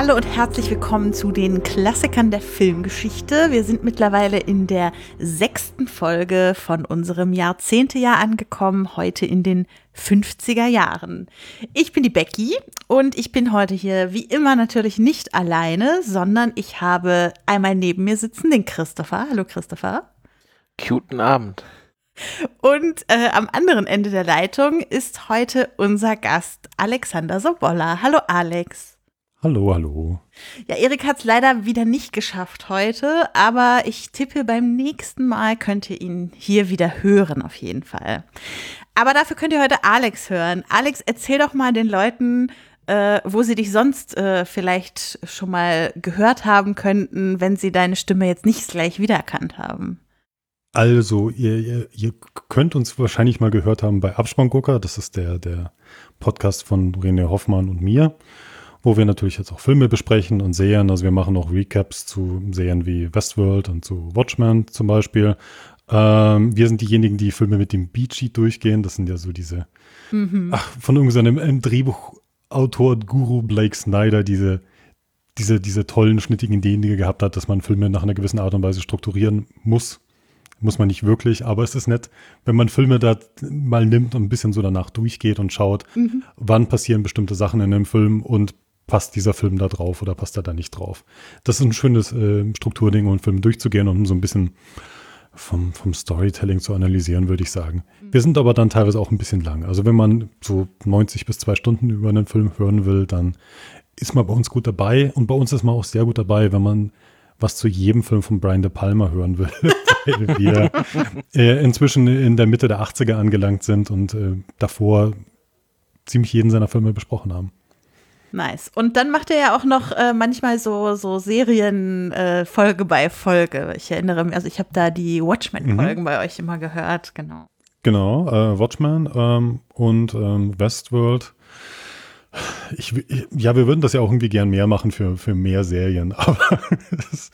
Hallo und herzlich willkommen zu den Klassikern der Filmgeschichte. Wir sind mittlerweile in der sechsten Folge von unserem Jahrzehntejahr angekommen, heute in den 50er Jahren. Ich bin die Becky und ich bin heute hier wie immer natürlich nicht alleine, sondern ich habe einmal neben mir sitzen den Christopher. Hallo Christopher. Guten Abend. Und äh, am anderen Ende der Leitung ist heute unser Gast Alexander Sobolla. Hallo Alex. Hallo, hallo. Ja, Erik hat es leider wieder nicht geschafft heute, aber ich tippe, beim nächsten Mal könnt ihr ihn hier wieder hören, auf jeden Fall. Aber dafür könnt ihr heute Alex hören. Alex, erzähl doch mal den Leuten, äh, wo sie dich sonst äh, vielleicht schon mal gehört haben könnten, wenn sie deine Stimme jetzt nicht gleich wiedererkannt haben. Also, ihr, ihr, ihr könnt uns wahrscheinlich mal gehört haben bei Abspanngucker. Das ist der, der Podcast von René Hoffmann und mir wo wir natürlich jetzt auch Filme besprechen und Serien. Also wir machen auch Recaps zu Serien wie Westworld und zu Watchmen zum Beispiel. Ähm, wir sind diejenigen, die Filme mit dem Beat durchgehen. Das sind ja so diese, mhm. ach, von irgendeinem Drehbuchautor, Guru Blake Snyder, diese, diese, diese tollen, schnittigen Ideen, die er gehabt hat, dass man Filme nach einer gewissen Art und Weise strukturieren muss. Muss man nicht wirklich, aber es ist nett, wenn man Filme da mal nimmt und ein bisschen so danach durchgeht und schaut, mhm. wann passieren bestimmte Sachen in einem Film und passt dieser Film da drauf oder passt er da nicht drauf. Das ist ein schönes äh, Strukturding, um einen Film durchzugehen und um so ein bisschen vom, vom Storytelling zu analysieren, würde ich sagen. Mhm. Wir sind aber dann teilweise auch ein bisschen lang. Also wenn man so 90 bis zwei Stunden über einen Film hören will, dann ist man bei uns gut dabei. Und bei uns ist man auch sehr gut dabei, wenn man was zu jedem Film von Brian De Palma hören will, weil wir äh, inzwischen in der Mitte der 80er angelangt sind und äh, davor ziemlich jeden seiner Filme besprochen haben. Nice. Und dann macht er ja auch noch äh, manchmal so, so Serien äh, Folge bei Folge. Ich erinnere mich, also ich habe da die Watchmen-Folgen mhm. bei euch immer gehört, genau. Genau, äh, Watchmen ähm, und ähm, Westworld. Ich, ich, ja, wir würden das ja auch irgendwie gern mehr machen für, für mehr Serien, aber das,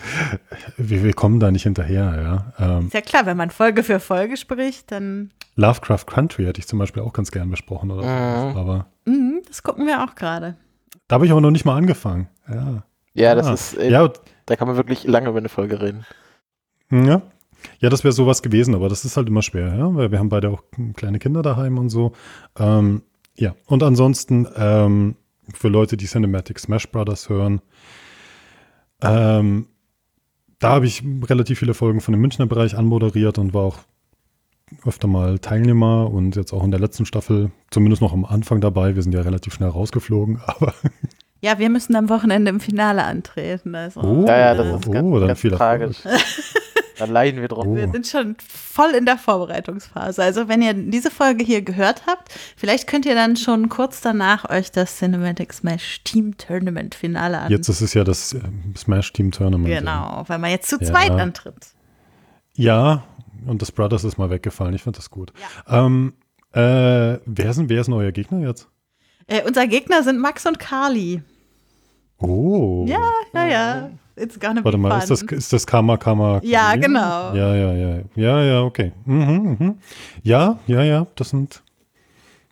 wir, wir, kommen da nicht hinterher, ja. Ähm, ist ja klar, wenn man Folge für Folge spricht, dann. Lovecraft Country hätte ich zum Beispiel auch ganz gern besprochen, oder? Mhm. Aber. Mhm, das gucken wir auch gerade. Da habe ich aber noch nicht mal angefangen. Ja, ja das ah. ist, äh, ja. da kann man wirklich lange über eine Folge reden. Ja, ja, das wäre sowas gewesen, aber das ist halt immer schwer, ja, weil wir haben beide auch kleine Kinder daheim und so. Ähm, ja, und ansonsten ähm, für Leute, die Cinematic Smash Brothers hören, ähm, da habe ich relativ viele Folgen von dem Münchner Bereich anmoderiert und war auch öfter mal Teilnehmer und jetzt auch in der letzten Staffel zumindest noch am Anfang dabei. Wir sind ja relativ schnell rausgeflogen, aber. Ja, wir müssen am Wochenende im Finale antreten. Also. Oh, ja, ja, das ist ganz, oh, dann ganz viel tragisch. Dann leiden wir drauf. Wir sind schon voll in der Vorbereitungsphase. Also wenn ihr diese Folge hier gehört habt, vielleicht könnt ihr dann schon kurz danach euch das Cinematic Smash Team Tournament Finale an. Jetzt ist es ja das äh, Smash Team Tournament. Genau, weil man jetzt zu ja. zweit antritt. Ja, und das Brothers ist mal weggefallen. Ich finde das gut. Ja. Ähm, äh, wer, ist, wer ist denn euer Gegner jetzt? Äh, unser Gegner sind Max und Carly. Oh. Ja, ja, ja. It's gonna Warte mal, ist das, ist das Karma Karma? Ja, genau. Ja, ja, ja. Ja, ja, okay. Mhm, mhm. Ja, ja, ja, das sind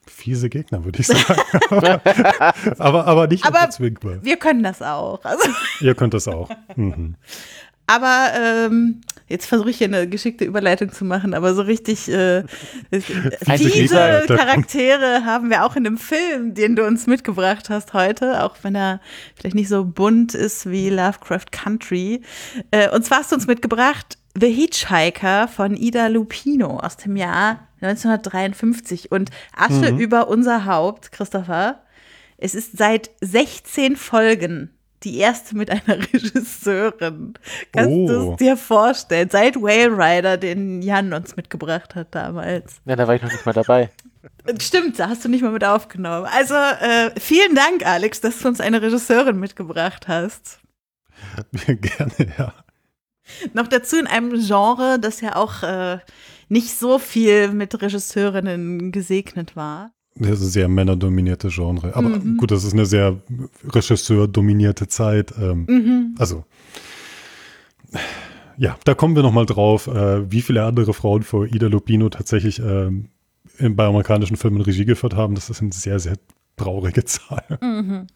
fiese Gegner, würde ich sagen. aber, aber nicht aber Wir können das auch. Also. Ihr könnt das auch. Mhm. Aber ähm, jetzt versuche ich hier eine geschickte Überleitung zu machen, aber so richtig äh, fiese Charaktere haben wir auch in dem Film, den du uns mitgebracht hast heute, auch wenn er vielleicht nicht so bunt ist wie Lovecraft Country. Äh, und zwar hast du uns mitgebracht The Hitchhiker von Ida Lupino aus dem Jahr 1953 und Asche mhm. über unser Haupt, Christopher. Es ist seit 16 Folgen die erste mit einer Regisseurin. Kannst oh. du es dir vorstellen? Seit Whale Rider, den Jan uns mitgebracht hat damals. Ja, da war ich noch nicht mal dabei. Stimmt, da hast du nicht mal mit aufgenommen. Also äh, vielen Dank, Alex, dass du uns eine Regisseurin mitgebracht hast. Gerne, ja. Noch dazu in einem Genre, das ja auch äh, nicht so viel mit Regisseurinnen gesegnet war. Das ist ein sehr männerdominierte Genre. Aber mhm. gut, das ist eine sehr Regisseur-dominierte Zeit. Ähm, mhm. Also, ja, da kommen wir nochmal drauf, äh, wie viele andere Frauen vor Ida Lupino tatsächlich äh, bei amerikanischen Filmen Regie geführt haben. Das ist eine sehr, sehr traurige Zahl. Mhm.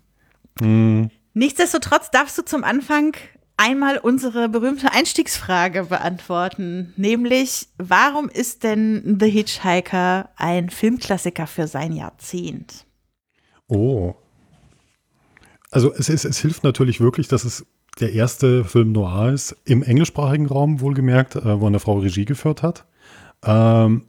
Mhm. Nichtsdestotrotz darfst du zum Anfang einmal unsere berühmte Einstiegsfrage beantworten, nämlich warum ist denn The Hitchhiker ein Filmklassiker für sein Jahrzehnt? Oh. Also es, ist, es hilft natürlich wirklich, dass es der erste Film noir ist, im englischsprachigen Raum wohlgemerkt, äh, wo eine Frau Regie geführt hat. Ähm,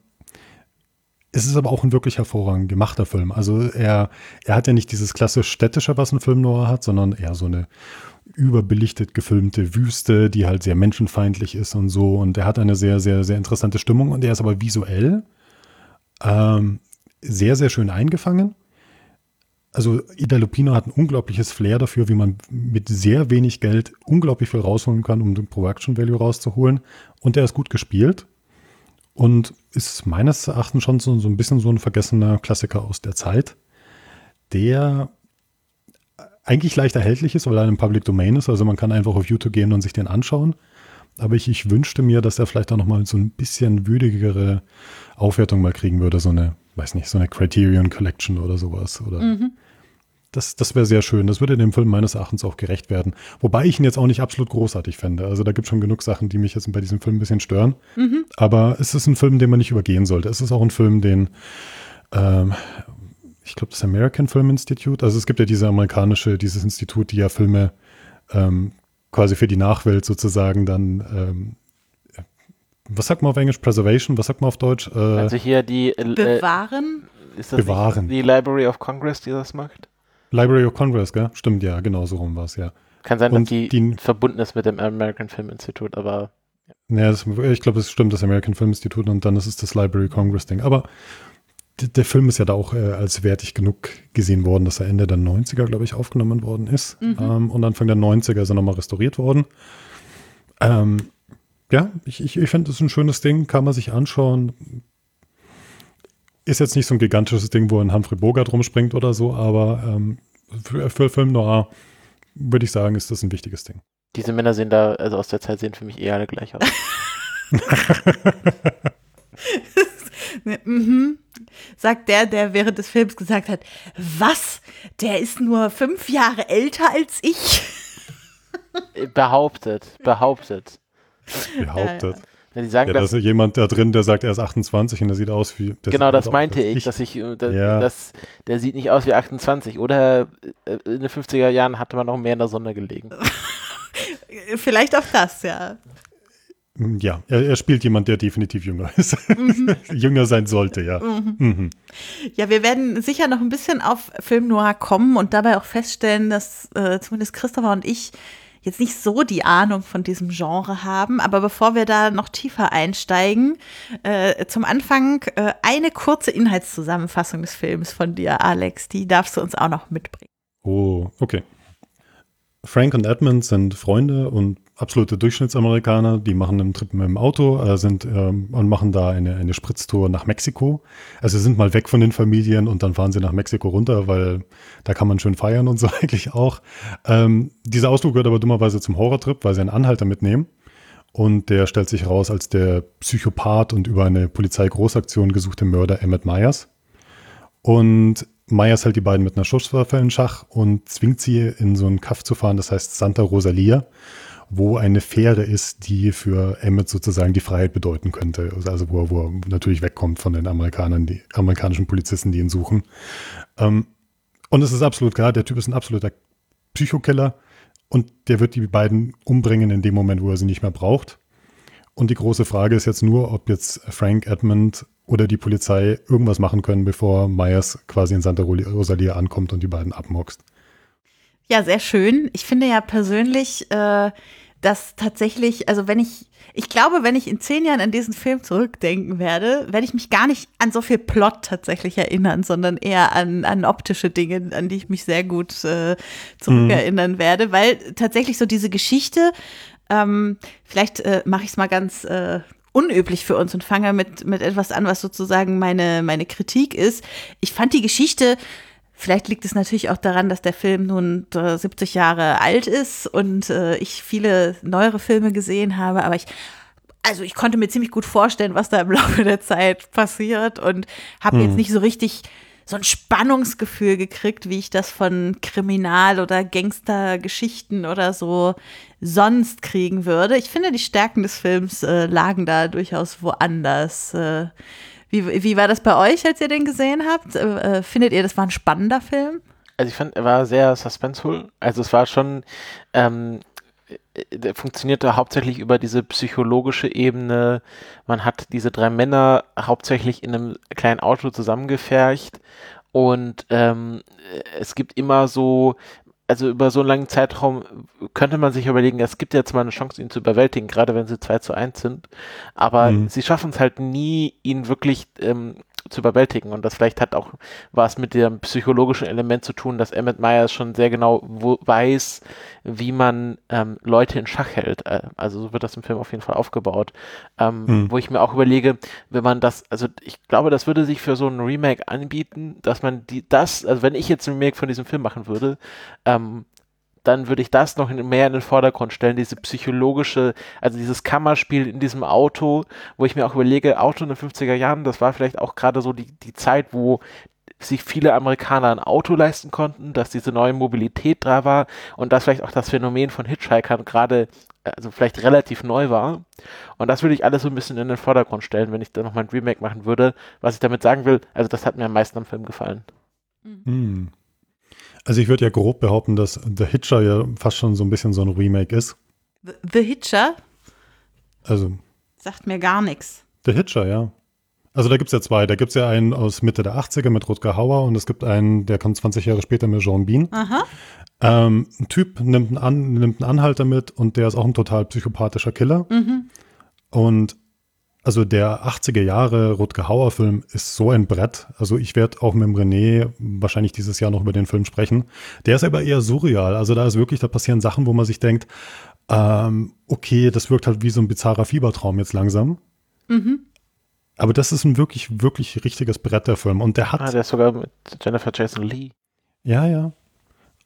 es ist aber auch ein wirklich hervorragend gemachter Film. Also er, er hat ja nicht dieses klassisch städtische, was ein Film noir hat, sondern eher so eine überbelichtet gefilmte Wüste, die halt sehr menschenfeindlich ist und so. Und er hat eine sehr, sehr, sehr interessante Stimmung und er ist aber visuell ähm, sehr, sehr schön eingefangen. Also Ida Lupino hat ein unglaubliches Flair dafür, wie man mit sehr wenig Geld unglaublich viel rausholen kann, um den Production Value rauszuholen. Und er ist gut gespielt und ist meines Erachtens schon so, so ein bisschen so ein vergessener Klassiker aus der Zeit, der eigentlich leicht erhältlich ist, weil er im Public Domain ist. Also man kann einfach auf YouTube gehen und sich den anschauen. Aber ich, ich wünschte mir, dass er vielleicht auch noch mal so ein bisschen würdigere Aufwertung mal kriegen würde. So eine, weiß nicht, so eine Criterion Collection oder sowas. Oder mhm. Das, das wäre sehr schön. Das würde dem Film meines Erachtens auch gerecht werden. Wobei ich ihn jetzt auch nicht absolut großartig fände. Also da gibt es schon genug Sachen, die mich jetzt bei diesem Film ein bisschen stören. Mhm. Aber es ist ein Film, den man nicht übergehen sollte. Es ist auch ein Film, den, ähm, ich glaube, das American Film Institute, also es gibt ja diese amerikanische, dieses Institut, die ja Filme ähm, quasi für die Nachwelt sozusagen dann ähm, was sagt man auf Englisch? Preservation? Was sagt man auf Deutsch? Äh, also hier die äh, Bewahren. Ist das Bewahren. die Library of Congress, die das macht? Library of Congress, gell? Stimmt, ja, genau so rum war es, ja. Kann sein, Und dass die, die, verbunden ist mit dem American Film Institute, aber. Ja, das, ich glaube, es stimmt, das American Film Institute und dann ist es das Library Congress Ding. Aber der Film ist ja da auch äh, als wertig genug gesehen worden, dass er Ende der 90er, glaube ich, aufgenommen worden ist. Mhm. Ähm, und Anfang der 90er ist er nochmal restauriert worden. Ähm, ja, ich, ich, ich finde, das ist ein schönes Ding, kann man sich anschauen. Ist jetzt nicht so ein gigantisches Ding, wo ein Humphrey Bogart rumspringt oder so, aber ähm, für, für Film Noir würde ich sagen, ist das ein wichtiges Ding. Diese Männer sehen da, also aus der Zeit sehen für mich eher alle gleich aus. mhm. Sagt der, der während des Films gesagt hat, was? Der ist nur fünf Jahre älter als ich? behauptet, behauptet. Behauptet. Ja, die sagen, ja, da ist jemand da drin, der sagt, er ist 28 und der sieht aus wie. Genau, das meinte ich, dass ich, äh, dass, ja. dass, der sieht nicht aus wie 28. Oder äh, in den 50er Jahren hatte man noch mehr in der Sonne gelegen. Vielleicht auch das, ja. Ja, er, er, spielt jemand, der definitiv jünger ist. Mhm. jünger sein sollte, ja. Mhm. Mhm. Ja, wir werden sicher noch ein bisschen auf Film Noir kommen und dabei auch feststellen, dass äh, zumindest Christopher und ich jetzt nicht so die Ahnung von diesem Genre haben. Aber bevor wir da noch tiefer einsteigen, äh, zum Anfang äh, eine kurze Inhaltszusammenfassung des Films von dir, Alex. Die darfst du uns auch noch mitbringen. Oh, okay. Frank und Edmund sind Freunde und absolute Durchschnittsamerikaner. Die machen einen Trip mit dem Auto äh, sind, ähm, und machen da eine, eine Spritztour nach Mexiko. Also sind mal weg von den Familien und dann fahren sie nach Mexiko runter, weil da kann man schön feiern und so eigentlich auch. Ähm, dieser Ausflug gehört aber dummerweise zum Horrortrip, weil sie einen Anhalter mitnehmen. Und der stellt sich raus als der Psychopath und über eine Polizeigroßaktion gesuchte Mörder Emmett Myers. Und Myers hält die beiden mit einer Schusswaffe in Schach und zwingt sie in so einen Kaff zu fahren, das heißt Santa Rosalia, wo eine Fähre ist, die für Emmett sozusagen die Freiheit bedeuten könnte. Also wo er, wo er natürlich wegkommt von den Amerikanern, die amerikanischen Polizisten, die ihn suchen. Ähm, und es ist absolut klar, der Typ ist ein absoluter Psychokiller und der wird die beiden umbringen in dem Moment, wo er sie nicht mehr braucht. Und die große Frage ist jetzt nur, ob jetzt Frank Edmund oder die Polizei irgendwas machen können, bevor Myers quasi in Santa Rosalia ankommt und die beiden abmoxt. Ja, sehr schön. Ich finde ja persönlich, äh, dass tatsächlich, also wenn ich, ich glaube, wenn ich in zehn Jahren an diesen Film zurückdenken werde, werde ich mich gar nicht an so viel Plot tatsächlich erinnern, sondern eher an, an optische Dinge, an die ich mich sehr gut äh, zurückerinnern mhm. werde, weil tatsächlich so diese Geschichte, ähm, vielleicht äh, mache ich es mal ganz äh, unüblich für uns und fange mit, mit etwas an, was sozusagen meine, meine Kritik ist. Ich fand die Geschichte Vielleicht liegt es natürlich auch daran, dass der Film nun 70 Jahre alt ist und äh, ich viele neuere Filme gesehen habe, aber ich also ich konnte mir ziemlich gut vorstellen, was da im Laufe der Zeit passiert und habe hm. jetzt nicht so richtig so ein Spannungsgefühl gekriegt, wie ich das von Kriminal- oder Gangstergeschichten oder so sonst kriegen würde. Ich finde, die Stärken des Films äh, lagen da durchaus woanders. Äh, wie, wie war das bei euch, als ihr den gesehen habt? Äh, äh findet ihr, das war ein spannender Film? Also ich fand, er war sehr suspenseful. Also es war schon, ähm, der funktionierte hauptsächlich über diese psychologische Ebene. Man hat diese drei Männer hauptsächlich in einem kleinen Auto zusammengefercht und ähm, es gibt immer so, also über so einen langen Zeitraum könnte man sich überlegen, es gibt jetzt mal eine Chance, ihn zu überwältigen, gerade wenn sie 2 zu 1 sind. Aber mhm. sie schaffen es halt nie, ihn wirklich ähm, zu überwältigen. Und das vielleicht hat auch was mit dem psychologischen Element zu tun, dass Emmett Myers schon sehr genau weiß, wie man ähm, Leute in Schach hält. Äh, also so wird das im Film auf jeden Fall aufgebaut. Ähm, mhm. Wo ich mir auch überlege, wenn man das, also ich glaube, das würde sich für so ein Remake anbieten, dass man die, das, also wenn ich jetzt ein Remake von diesem Film machen würde, ähm, dann würde ich das noch mehr in den Vordergrund stellen, diese psychologische, also dieses Kammerspiel in diesem Auto, wo ich mir auch überlege, Auto in den 50er Jahren, das war vielleicht auch gerade so die, die Zeit, wo sich viele Amerikaner ein Auto leisten konnten, dass diese neue Mobilität da war und dass vielleicht auch das Phänomen von Hitchhikern gerade, also vielleicht relativ neu war. Und das würde ich alles so ein bisschen in den Vordergrund stellen, wenn ich da nochmal ein Remake machen würde. Was ich damit sagen will, also das hat mir am meisten am Film gefallen. Mhm. Also ich würde ja grob behaupten, dass The Hitcher ja fast schon so ein bisschen so ein Remake ist. The Hitcher? Also. Sagt mir gar nichts. The Hitcher, ja. Also da gibt es ja zwei. Da gibt es ja einen aus Mitte der 80er mit Rutger Hauer und es gibt einen, der kommt 20 Jahre später mit Jean Bean. Aha. Ähm, ein Typ nimmt einen, An nimmt einen Anhalter mit und der ist auch ein total psychopathischer Killer. Mhm. Und also der 80er Jahre Rutger Hauer Film ist so ein Brett. Also ich werde auch mit dem René wahrscheinlich dieses Jahr noch über den Film sprechen. Der ist aber eher surreal. Also da ist wirklich, da passieren Sachen, wo man sich denkt, ähm, okay, das wirkt halt wie so ein bizarrer Fiebertraum jetzt langsam. Mhm. Aber das ist ein wirklich, wirklich richtiges Brett der Film. Und der hat. Ah, der ist sogar mit Jennifer Jason Lee. Ja, ja.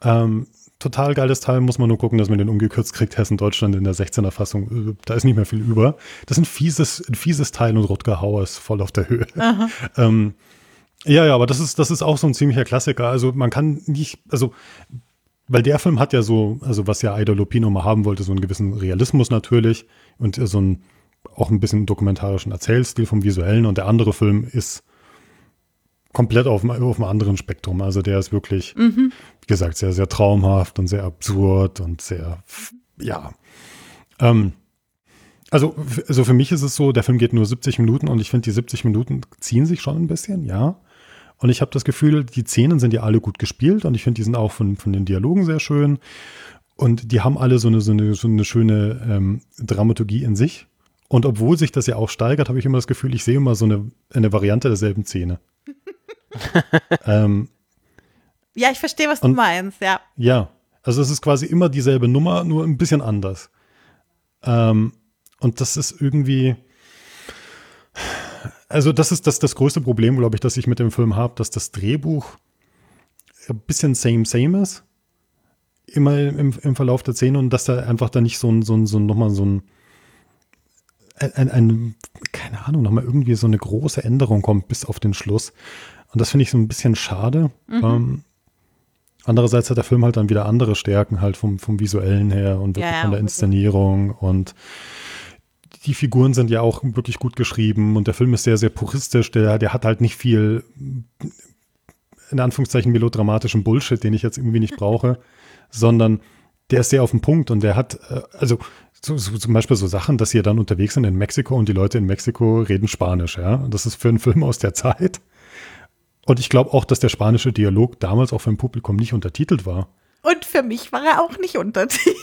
Ähm, total geiles Teil, muss man nur gucken, dass man den umgekürzt kriegt. Hessen Deutschland in der 16er Fassung, äh, da ist nicht mehr viel über. Das ist ein fieses, ein fieses Teil und Rutger Hauer ist voll auf der Höhe. Ähm, ja, ja, aber das ist, das ist auch so ein ziemlicher Klassiker. Also man kann nicht, also weil der Film hat ja so, also was ja Ida Lupino mal haben wollte, so einen gewissen Realismus natürlich und so ein auch ein bisschen dokumentarischen Erzählstil vom Visuellen und der andere Film ist komplett auf, auf einem anderen Spektrum. Also der ist wirklich, mhm. wie gesagt, sehr, sehr traumhaft und sehr absurd und sehr, ja. Ähm, also, also für mich ist es so, der Film geht nur 70 Minuten und ich finde, die 70 Minuten ziehen sich schon ein bisschen, ja. Und ich habe das Gefühl, die Szenen sind ja alle gut gespielt und ich finde, die sind auch von, von den Dialogen sehr schön. Und die haben alle so eine, so eine, so eine schöne ähm, Dramaturgie in sich. Und obwohl sich das ja auch steigert, habe ich immer das Gefühl, ich sehe immer so eine, eine Variante derselben Szene. Ähm, ja, ich verstehe, was und, du meinst, ja. Ja, also es ist quasi immer dieselbe Nummer, nur ein bisschen anders. Ähm, und das ist irgendwie, also das ist das, das größte Problem, glaube ich, das ich mit dem Film habe, dass das Drehbuch ein bisschen same, same ist. Immer im, im Verlauf der Szene und dass da einfach da nicht so ein, so ein, so ein nochmal so ein, ein, ein, keine Ahnung, nochmal irgendwie so eine große Änderung kommt bis auf den Schluss. Und das finde ich so ein bisschen schade. Mhm. Ähm, andererseits hat der Film halt dann wieder andere Stärken halt vom, vom visuellen her und wirklich ja, von der Inszenierung und die Figuren sind ja auch wirklich gut geschrieben und der Film ist sehr, sehr puristisch. Der, der hat halt nicht viel, in Anführungszeichen, melodramatischen Bullshit, den ich jetzt irgendwie nicht brauche, sondern der ist sehr auf den Punkt und der hat, äh, also so, so, zum Beispiel so Sachen, dass sie dann unterwegs sind in Mexiko und die Leute in Mexiko reden Spanisch, ja. Und das ist für einen Film aus der Zeit und ich glaube auch, dass der spanische Dialog damals auch für ein Publikum nicht untertitelt war. Und für mich war er auch nicht untertitelt.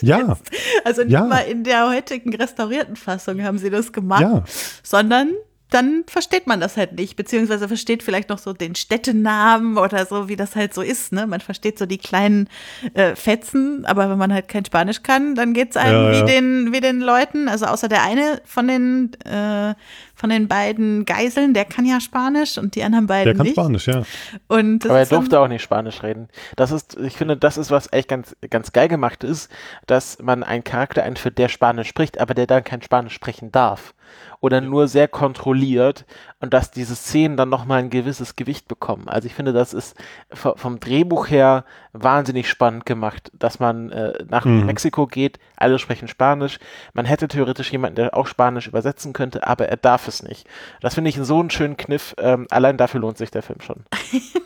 Ja. Also nicht ja. mal in der heutigen restaurierten Fassung haben sie das gemacht, ja. sondern dann versteht man das halt nicht, beziehungsweise versteht vielleicht noch so den Städtenamen oder so, wie das halt so ist. Ne? Man versteht so die kleinen äh, Fetzen, aber wenn man halt kein Spanisch kann, dann geht es einem ja, wie. Den, wie den Leuten. Also außer der eine von den, äh, von den beiden Geiseln, der kann ja Spanisch und die anderen beiden Der kann nicht. Spanisch, ja. Und Aber er durfte auch nicht Spanisch reden. Das ist, ich finde, das ist, was echt ganz, ganz geil gemacht ist, dass man einen Charakter einführt, der Spanisch spricht, aber der dann kein Spanisch sprechen darf. Oder nur sehr kontrolliert und dass diese Szenen dann nochmal ein gewisses Gewicht bekommen. Also ich finde, das ist vom Drehbuch her wahnsinnig spannend gemacht, dass man äh, nach mhm. Mexiko geht, alle sprechen Spanisch. Man hätte theoretisch jemanden, der auch Spanisch übersetzen könnte, aber er darf es nicht. Das finde ich so einen schönen Kniff. Ähm, allein dafür lohnt sich der Film schon.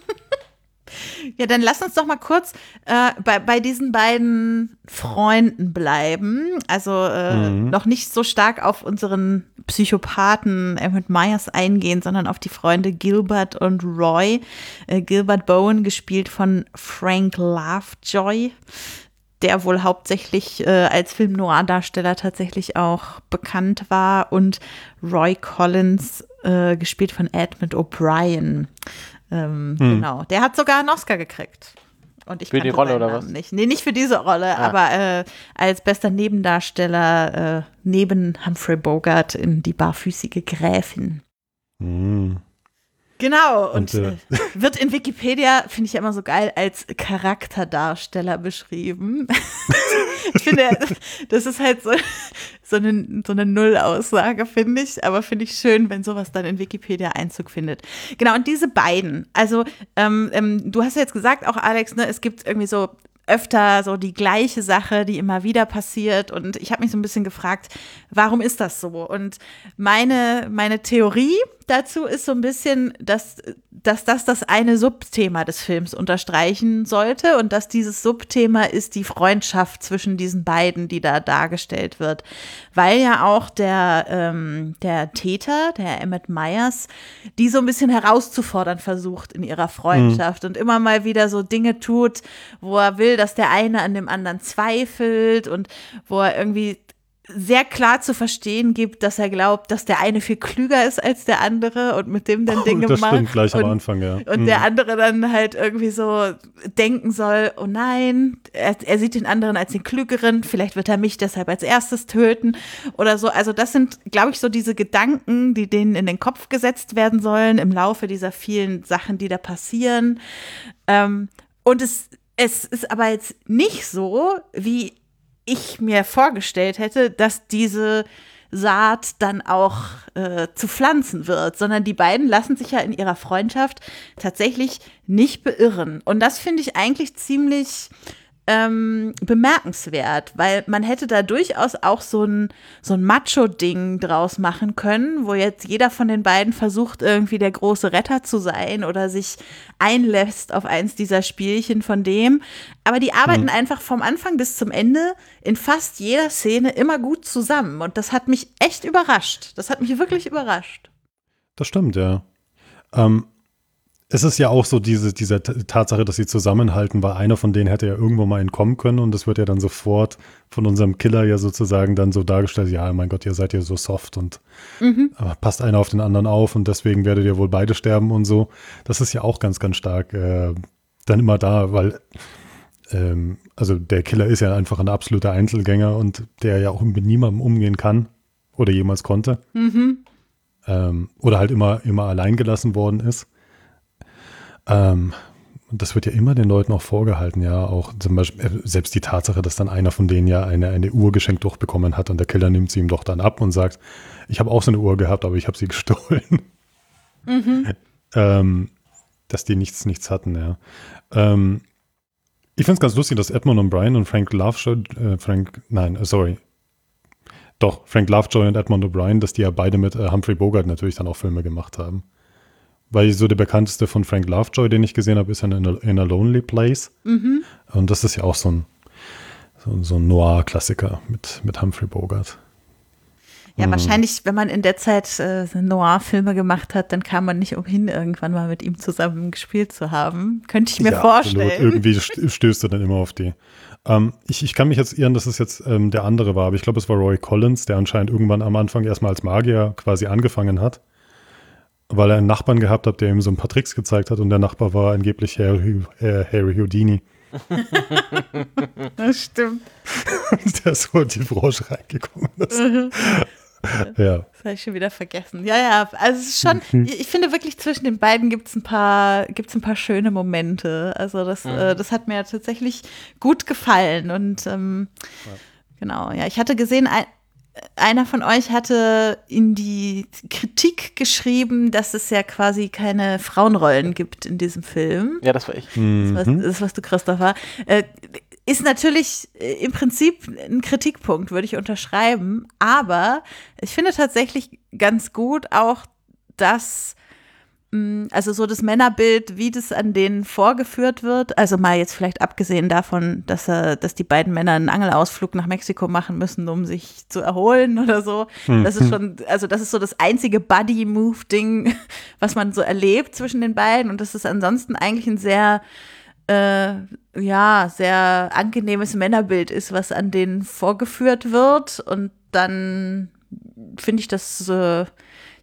Ja, dann lass uns doch mal kurz äh, bei, bei diesen beiden Freunden bleiben. Also äh, mhm. noch nicht so stark auf unseren Psychopathen Emmett Myers eingehen, sondern auf die Freunde Gilbert und Roy. Äh, Gilbert Bowen gespielt von Frank Lovejoy der wohl hauptsächlich äh, als Film-Noir-Darsteller tatsächlich auch bekannt war und Roy Collins, äh, gespielt von Edmund O'Brien. Ähm, hm. Genau. Der hat sogar einen Oscar gekriegt. Und ich für die Rolle oder was? Nicht. Nee, nicht für diese Rolle, ah. aber äh, als bester Nebendarsteller äh, neben Humphrey Bogart in Die barfüßige Gräfin. Hm. Genau, und, und äh, wird in Wikipedia, finde ich ja immer so geil, als Charakterdarsteller beschrieben. ich finde, das ist halt so, so eine, so eine Nullaussage, finde ich, aber finde ich schön, wenn sowas dann in Wikipedia Einzug findet. Genau, und diese beiden, also ähm, ähm, du hast ja jetzt gesagt, auch Alex, ne, es gibt irgendwie so öfter so die gleiche Sache, die immer wieder passiert. Und ich habe mich so ein bisschen gefragt, warum ist das so? Und meine, meine Theorie dazu ist so ein bisschen, dass, dass das das eine Subthema des Films unterstreichen sollte und dass dieses Subthema ist die Freundschaft zwischen diesen beiden, die da dargestellt wird. Weil ja auch der, ähm, der Täter, der Emmett Myers, die so ein bisschen herauszufordern versucht in ihrer Freundschaft mhm. und immer mal wieder so Dinge tut, wo er will, dass der eine an dem anderen zweifelt und wo er irgendwie sehr klar zu verstehen gibt, dass er glaubt, dass der eine viel klüger ist als der andere und mit dem dann Dinge das macht. Stimmt gleich und, am Anfang, ja. Und mhm. der andere dann halt irgendwie so denken soll, oh nein, er, er, sieht den anderen als den Klügeren, vielleicht wird er mich deshalb als erstes töten oder so. Also das sind, glaube ich, so diese Gedanken, die denen in den Kopf gesetzt werden sollen im Laufe dieser vielen Sachen, die da passieren. Ähm, und es, es ist aber jetzt nicht so, wie ich mir vorgestellt hätte, dass diese Saat dann auch äh, zu pflanzen wird, sondern die beiden lassen sich ja in ihrer Freundschaft tatsächlich nicht beirren. Und das finde ich eigentlich ziemlich ähm, bemerkenswert, weil man hätte da durchaus auch so ein, so ein Macho-Ding draus machen können, wo jetzt jeder von den beiden versucht, irgendwie der große Retter zu sein oder sich einlässt auf eins dieser Spielchen von dem. Aber die arbeiten mhm. einfach vom Anfang bis zum Ende in fast jeder Szene immer gut zusammen. Und das hat mich echt überrascht. Das hat mich wirklich überrascht. Das stimmt, ja. Ähm, es ist ja auch so diese, diese Tatsache, dass sie zusammenhalten, weil einer von denen hätte ja irgendwo mal entkommen können und das wird ja dann sofort von unserem Killer ja sozusagen dann so dargestellt, ja, mein Gott, ihr seid ja so soft und mhm. passt einer auf den anderen auf und deswegen werdet ihr wohl beide sterben und so. Das ist ja auch ganz, ganz stark äh, dann immer da, weil ähm, also der Killer ist ja einfach ein absoluter Einzelgänger und der ja auch mit niemandem umgehen kann oder jemals konnte. Mhm. Ähm, oder halt immer, immer allein gelassen worden ist. Ähm, das wird ja immer den Leuten auch vorgehalten, ja, auch zum Beispiel äh, selbst die Tatsache, dass dann einer von denen ja eine, eine Uhr geschenkt durchbekommen hat und der Killer nimmt sie ihm doch dann ab und sagt, ich habe auch so eine Uhr gehabt, aber ich habe sie gestohlen. Mhm. ähm, dass die nichts, nichts hatten, ja. Ähm, ich finde es ganz lustig, dass Edmund und Brian und Frank Lovejoy, äh, Frank, nein, äh, sorry, doch, Frank Lovejoy und Edmund O'Brien, dass die ja beide mit äh, Humphrey Bogart natürlich dann auch Filme gemacht haben. Weil so der bekannteste von Frank Lovejoy, den ich gesehen habe, ist in a, in a Lonely Place. Mhm. Und das ist ja auch so ein, so, so ein Noir-Klassiker mit, mit Humphrey Bogart. Ja, mhm. wahrscheinlich, wenn man in der Zeit äh, Noir-Filme gemacht hat, dann kam man nicht umhin, irgendwann mal mit ihm zusammen gespielt zu haben. Könnte ich mir ja, vorstellen. Absolut. Irgendwie stößt du dann immer auf die. Ähm, ich, ich kann mich jetzt irren, dass es jetzt ähm, der andere war, aber ich glaube, es war Roy Collins, der anscheinend irgendwann am Anfang erstmal als Magier quasi angefangen hat weil er einen Nachbarn gehabt hat, der ihm so ein paar Tricks gezeigt hat und der Nachbar war angeblich Harry, äh, Harry Houdini. das stimmt. der ist so in die Branche reingekommen ist. Ja. Das habe ich schon wieder vergessen. Ja, ja, also es ist schon, mhm. ich finde wirklich zwischen den beiden gibt es ein paar, gibt's ein paar schöne Momente. Also das, mhm. äh, das hat mir tatsächlich gut gefallen. Und ähm, ja. genau, ja, ich hatte gesehen, ein, einer von euch hatte in die Kritik geschrieben, dass es ja quasi keine Frauenrollen gibt in diesem Film. Ja, das war ich. Mhm. Das, war, das warst du, Christopher. Äh, ist natürlich äh, im Prinzip ein Kritikpunkt, würde ich unterschreiben. Aber ich finde tatsächlich ganz gut auch, dass also so das Männerbild, wie das an denen vorgeführt wird, also mal jetzt vielleicht abgesehen davon, dass, er, dass die beiden Männer einen Angelausflug nach Mexiko machen müssen, um sich zu erholen oder so. Mhm. Das ist schon, also das ist so das einzige Buddy-Move-Ding, was man so erlebt zwischen den beiden. Und das ist ansonsten eigentlich ein sehr äh, ja, sehr angenehmes Männerbild ist, was an denen vorgeführt wird. Und dann finde ich das, äh,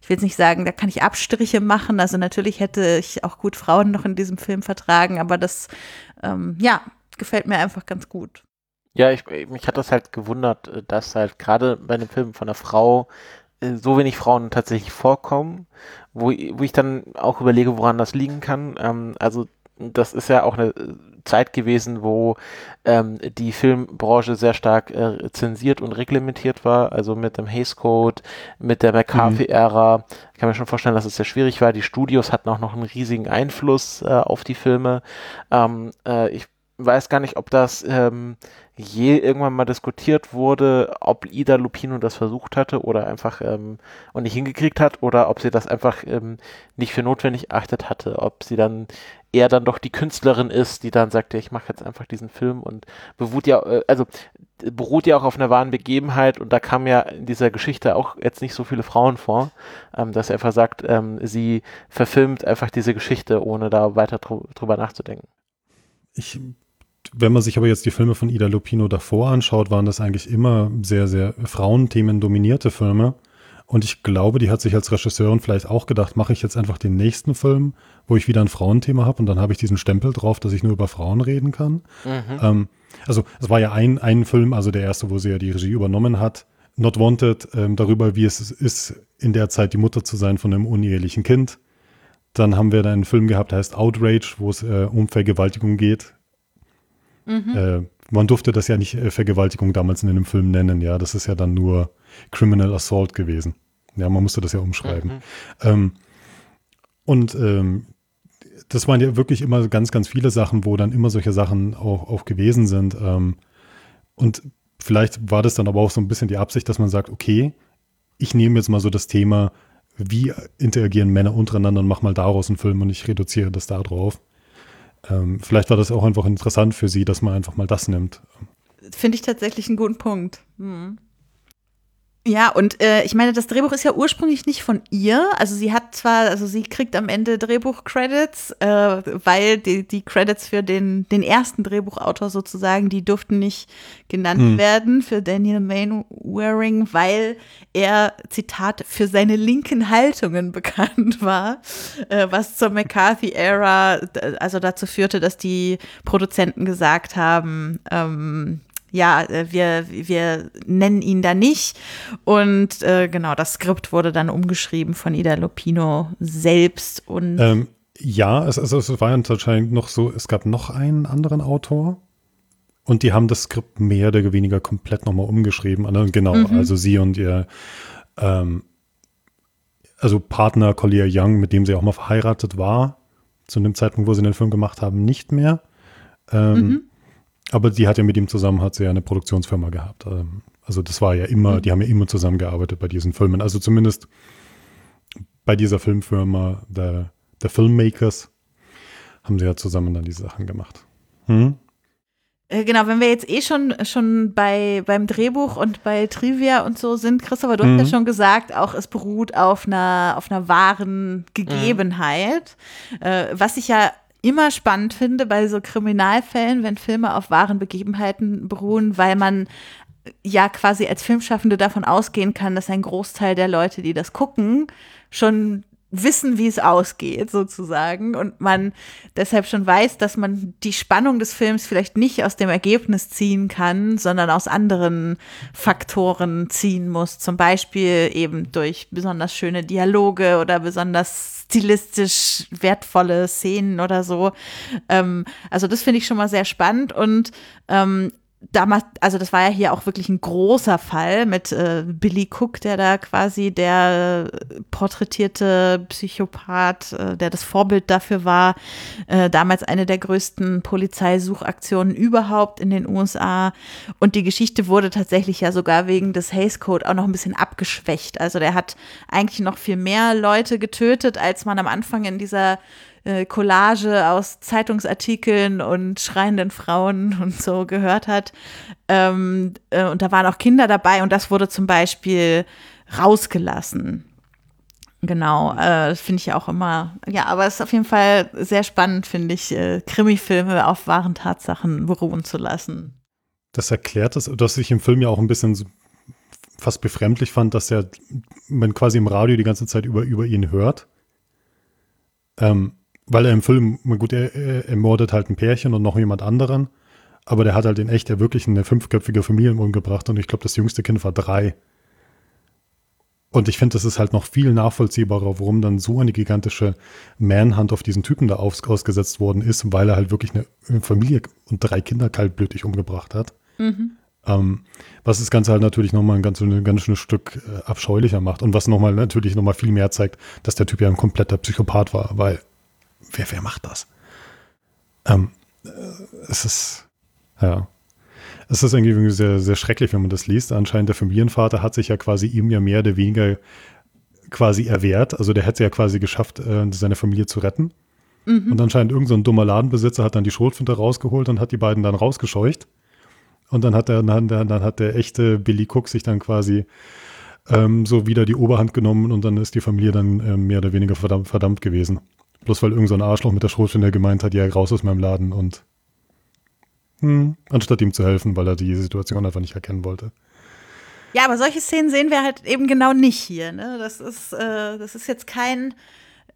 ich will jetzt nicht sagen, da kann ich Abstriche machen. Also natürlich hätte ich auch gut Frauen noch in diesem Film vertragen, aber das, ähm, ja, gefällt mir einfach ganz gut. Ja, ich, mich hat das halt gewundert, äh, dass halt gerade bei einem Film von einer Frau äh, so wenig Frauen tatsächlich vorkommen, wo, wo ich dann auch überlege, woran das liegen kann. Ähm, also das ist ja auch eine Zeit gewesen, wo ähm, die Filmbranche sehr stark äh, zensiert und reglementiert war, also mit dem Hays Code, mit der McCarthy-Ära. Mhm. Ich kann mir schon vorstellen, dass es sehr schwierig war. Die Studios hatten auch noch einen riesigen Einfluss äh, auf die Filme. Ähm, äh, ich weiß gar nicht, ob das ähm, je irgendwann mal diskutiert wurde, ob Ida Lupino das versucht hatte oder einfach ähm, und nicht hingekriegt hat oder ob sie das einfach ähm, nicht für notwendig erachtet hatte, ob sie dann eher dann doch die Künstlerin ist, die dann sagt, ja, ich mache jetzt einfach diesen Film und beruht ja, äh, also beruht ja auch auf einer wahren Begebenheit und da kamen ja in dieser Geschichte auch jetzt nicht so viele Frauen vor, ähm, dass er einfach sagt, ähm, sie verfilmt einfach diese Geschichte, ohne da weiter drüber nachzudenken. Ich wenn man sich aber jetzt die Filme von Ida Lupino davor anschaut, waren das eigentlich immer sehr, sehr Frauenthemen dominierte Filme. Und ich glaube, die hat sich als Regisseurin vielleicht auch gedacht, mache ich jetzt einfach den nächsten Film, wo ich wieder ein Frauenthema habe und dann habe ich diesen Stempel drauf, dass ich nur über Frauen reden kann. Mhm. Ähm, also es war ja ein, ein Film, also der erste, wo sie ja die Regie übernommen hat, Not Wanted, ähm, darüber, wie es ist, in der Zeit die Mutter zu sein von einem unehelichen Kind. Dann haben wir da einen Film gehabt, der heißt Outrage, wo es äh, um Vergewaltigung geht Mhm. Äh, man durfte das ja nicht äh, Vergewaltigung damals in einem Film nennen, ja. Das ist ja dann nur Criminal Assault gewesen. Ja, man musste das ja umschreiben. Mhm. Ähm, und ähm, das waren ja wirklich immer ganz, ganz viele Sachen, wo dann immer solche Sachen auch, auch gewesen sind. Ähm, und vielleicht war das dann aber auch so ein bisschen die Absicht, dass man sagt, okay, ich nehme jetzt mal so das Thema, wie interagieren Männer untereinander und mach mal daraus einen Film und ich reduziere das da drauf. Ähm, vielleicht war das auch einfach interessant für sie, dass man einfach mal das nimmt. Finde ich tatsächlich einen guten Punkt. Hm. Ja, und äh, ich meine, das Drehbuch ist ja ursprünglich nicht von ihr. Also sie hat zwar, also sie kriegt am Ende Drehbuch-Credits, äh, weil die, die Credits für den, den ersten Drehbuchautor sozusagen, die durften nicht genannt hm. werden für Daniel Mainwaring, weil er, Zitat, für seine linken Haltungen bekannt war, äh, was zur McCarthy-Ära, also dazu führte, dass die Produzenten gesagt haben, ähm, ja, äh, wir, wir nennen ihn da nicht. Und äh, genau, das Skript wurde dann umgeschrieben von Ida Lupino selbst. Und ähm, ja, es, also es war anscheinend noch so, es gab noch einen anderen Autor. Und die haben das Skript mehr oder weniger komplett nochmal umgeschrieben. Genau, mhm. also sie und ihr ähm, also Partner Collier Young, mit dem sie auch mal verheiratet war, zu dem Zeitpunkt, wo sie den Film gemacht haben, nicht mehr. Ähm, mhm. Aber die hat ja mit ihm zusammen, hat sie ja eine Produktionsfirma gehabt. Ähm, also das war ja immer, mhm. die haben ja immer zusammengearbeitet bei diesen Filmen. Also zumindest bei dieser Filmfirma der, der Filmmakers haben sie ja zusammen dann diese Sachen gemacht. Hm? Genau, wenn wir jetzt eh schon, schon bei, beim Drehbuch und bei Trivia und so sind, Christopher, du mhm. hast ja schon gesagt, auch es beruht auf einer, auf einer wahren Gegebenheit, mhm. äh, was ich ja immer spannend finde bei so Kriminalfällen, wenn Filme auf wahren Begebenheiten beruhen, weil man ja quasi als Filmschaffende davon ausgehen kann, dass ein Großteil der Leute, die das gucken, schon wissen, wie es ausgeht, sozusagen. Und man deshalb schon weiß, dass man die Spannung des Films vielleicht nicht aus dem Ergebnis ziehen kann, sondern aus anderen Faktoren ziehen muss. Zum Beispiel eben durch besonders schöne Dialoge oder besonders stilistisch wertvolle Szenen oder so. Ähm, also das finde ich schon mal sehr spannend und ähm, damals, also das war ja hier auch wirklich ein großer Fall mit äh, Billy Cook, der da quasi der porträtierte Psychopath, äh, der das Vorbild dafür war, äh, damals eine der größten Polizeisuchaktionen überhaupt in den USA. Und die Geschichte wurde tatsächlich ja sogar wegen des Hays Code auch noch ein bisschen abgeschwächt. Also der hat eigentlich noch viel mehr Leute getötet, als man am Anfang in dieser äh, Collage aus Zeitungsartikeln und schreienden Frauen und so gehört hat. Ähm, äh, und da waren auch Kinder dabei und das wurde zum Beispiel rausgelassen. Genau, äh, das finde ich auch immer, ja, aber es ist auf jeden Fall sehr spannend, finde ich, äh, Krimi-Filme auf wahren Tatsachen beruhen zu lassen. Das erklärt das, dass ich im Film ja auch ein bisschen fast befremdlich fand, dass er, man quasi im Radio die ganze Zeit über, über ihn hört. Ähm, weil er im Film, gut, er, er ermordet halt ein Pärchen und noch jemand anderen, aber der hat halt in echt ja wirklich eine fünfköpfige Familie umgebracht und ich glaube, das jüngste Kind war drei. Und ich finde, das ist halt noch viel nachvollziehbarer, warum dann so eine gigantische Manhunt auf diesen Typen da aus, ausgesetzt worden ist, weil er halt wirklich eine Familie und drei Kinder kaltblütig umgebracht hat. Mhm. Ähm, was das Ganze halt natürlich nochmal ein ganz, ein ganz schönes Stück äh, abscheulicher macht und was nochmal natürlich nochmal viel mehr zeigt, dass der Typ ja ein kompletter Psychopath war, weil wer, wer macht das? Ähm, äh, es ist, ja. Es ist irgendwie sehr, sehr schrecklich, wenn man das liest. Anscheinend der Familienvater hat sich ja quasi ihm ja mehr oder weniger quasi erwehrt. Also der hätte ja quasi geschafft, äh, seine Familie zu retten. Mhm. Und anscheinend irgendein so dummer Ladenbesitzer hat dann die Schrotflinte rausgeholt und hat die beiden dann rausgescheucht. Und dann hat der, dann, dann hat der echte Billy Cook sich dann quasi ähm, so wieder die Oberhand genommen und dann ist die Familie dann äh, mehr oder weniger verdammt, verdammt gewesen. Bloß weil irgend so Arschloch mit der Schrotflinte gemeint hat, ja, raus aus meinem Laden und hm, anstatt ihm zu helfen, weil er die Situation einfach nicht erkennen wollte. Ja, aber solche Szenen sehen wir halt eben genau nicht hier. Ne? Das, ist, äh, das ist jetzt kein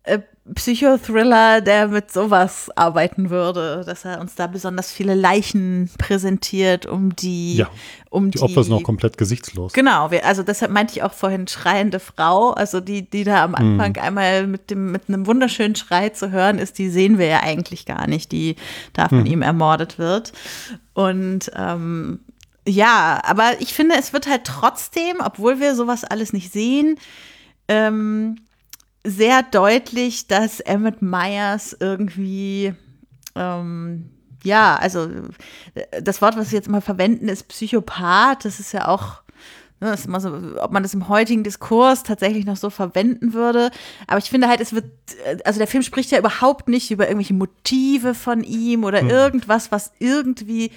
äh, Psychothriller, der mit sowas arbeiten würde, dass er uns da besonders viele Leichen präsentiert, um die, ja, um die, die Opfer sind auch komplett gesichtslos. Genau, wir, also deshalb meinte ich auch vorhin schreiende Frau, also die, die da am hm. Anfang hm. einmal mit dem mit einem wunderschönen Schrei zu hören ist, die sehen wir ja eigentlich gar nicht, die da von hm. ihm ermordet wird. Und ähm, ja, aber ich finde, es wird halt trotzdem, obwohl wir sowas alles nicht sehen, ähm, sehr deutlich, dass Emmett Myers irgendwie, ähm, ja, also das Wort, was wir jetzt immer verwenden, ist Psychopath. Das ist ja auch, ne, ist immer so, ob man das im heutigen Diskurs tatsächlich noch so verwenden würde. Aber ich finde halt, es wird, also der Film spricht ja überhaupt nicht über irgendwelche Motive von ihm oder hm. irgendwas, was irgendwie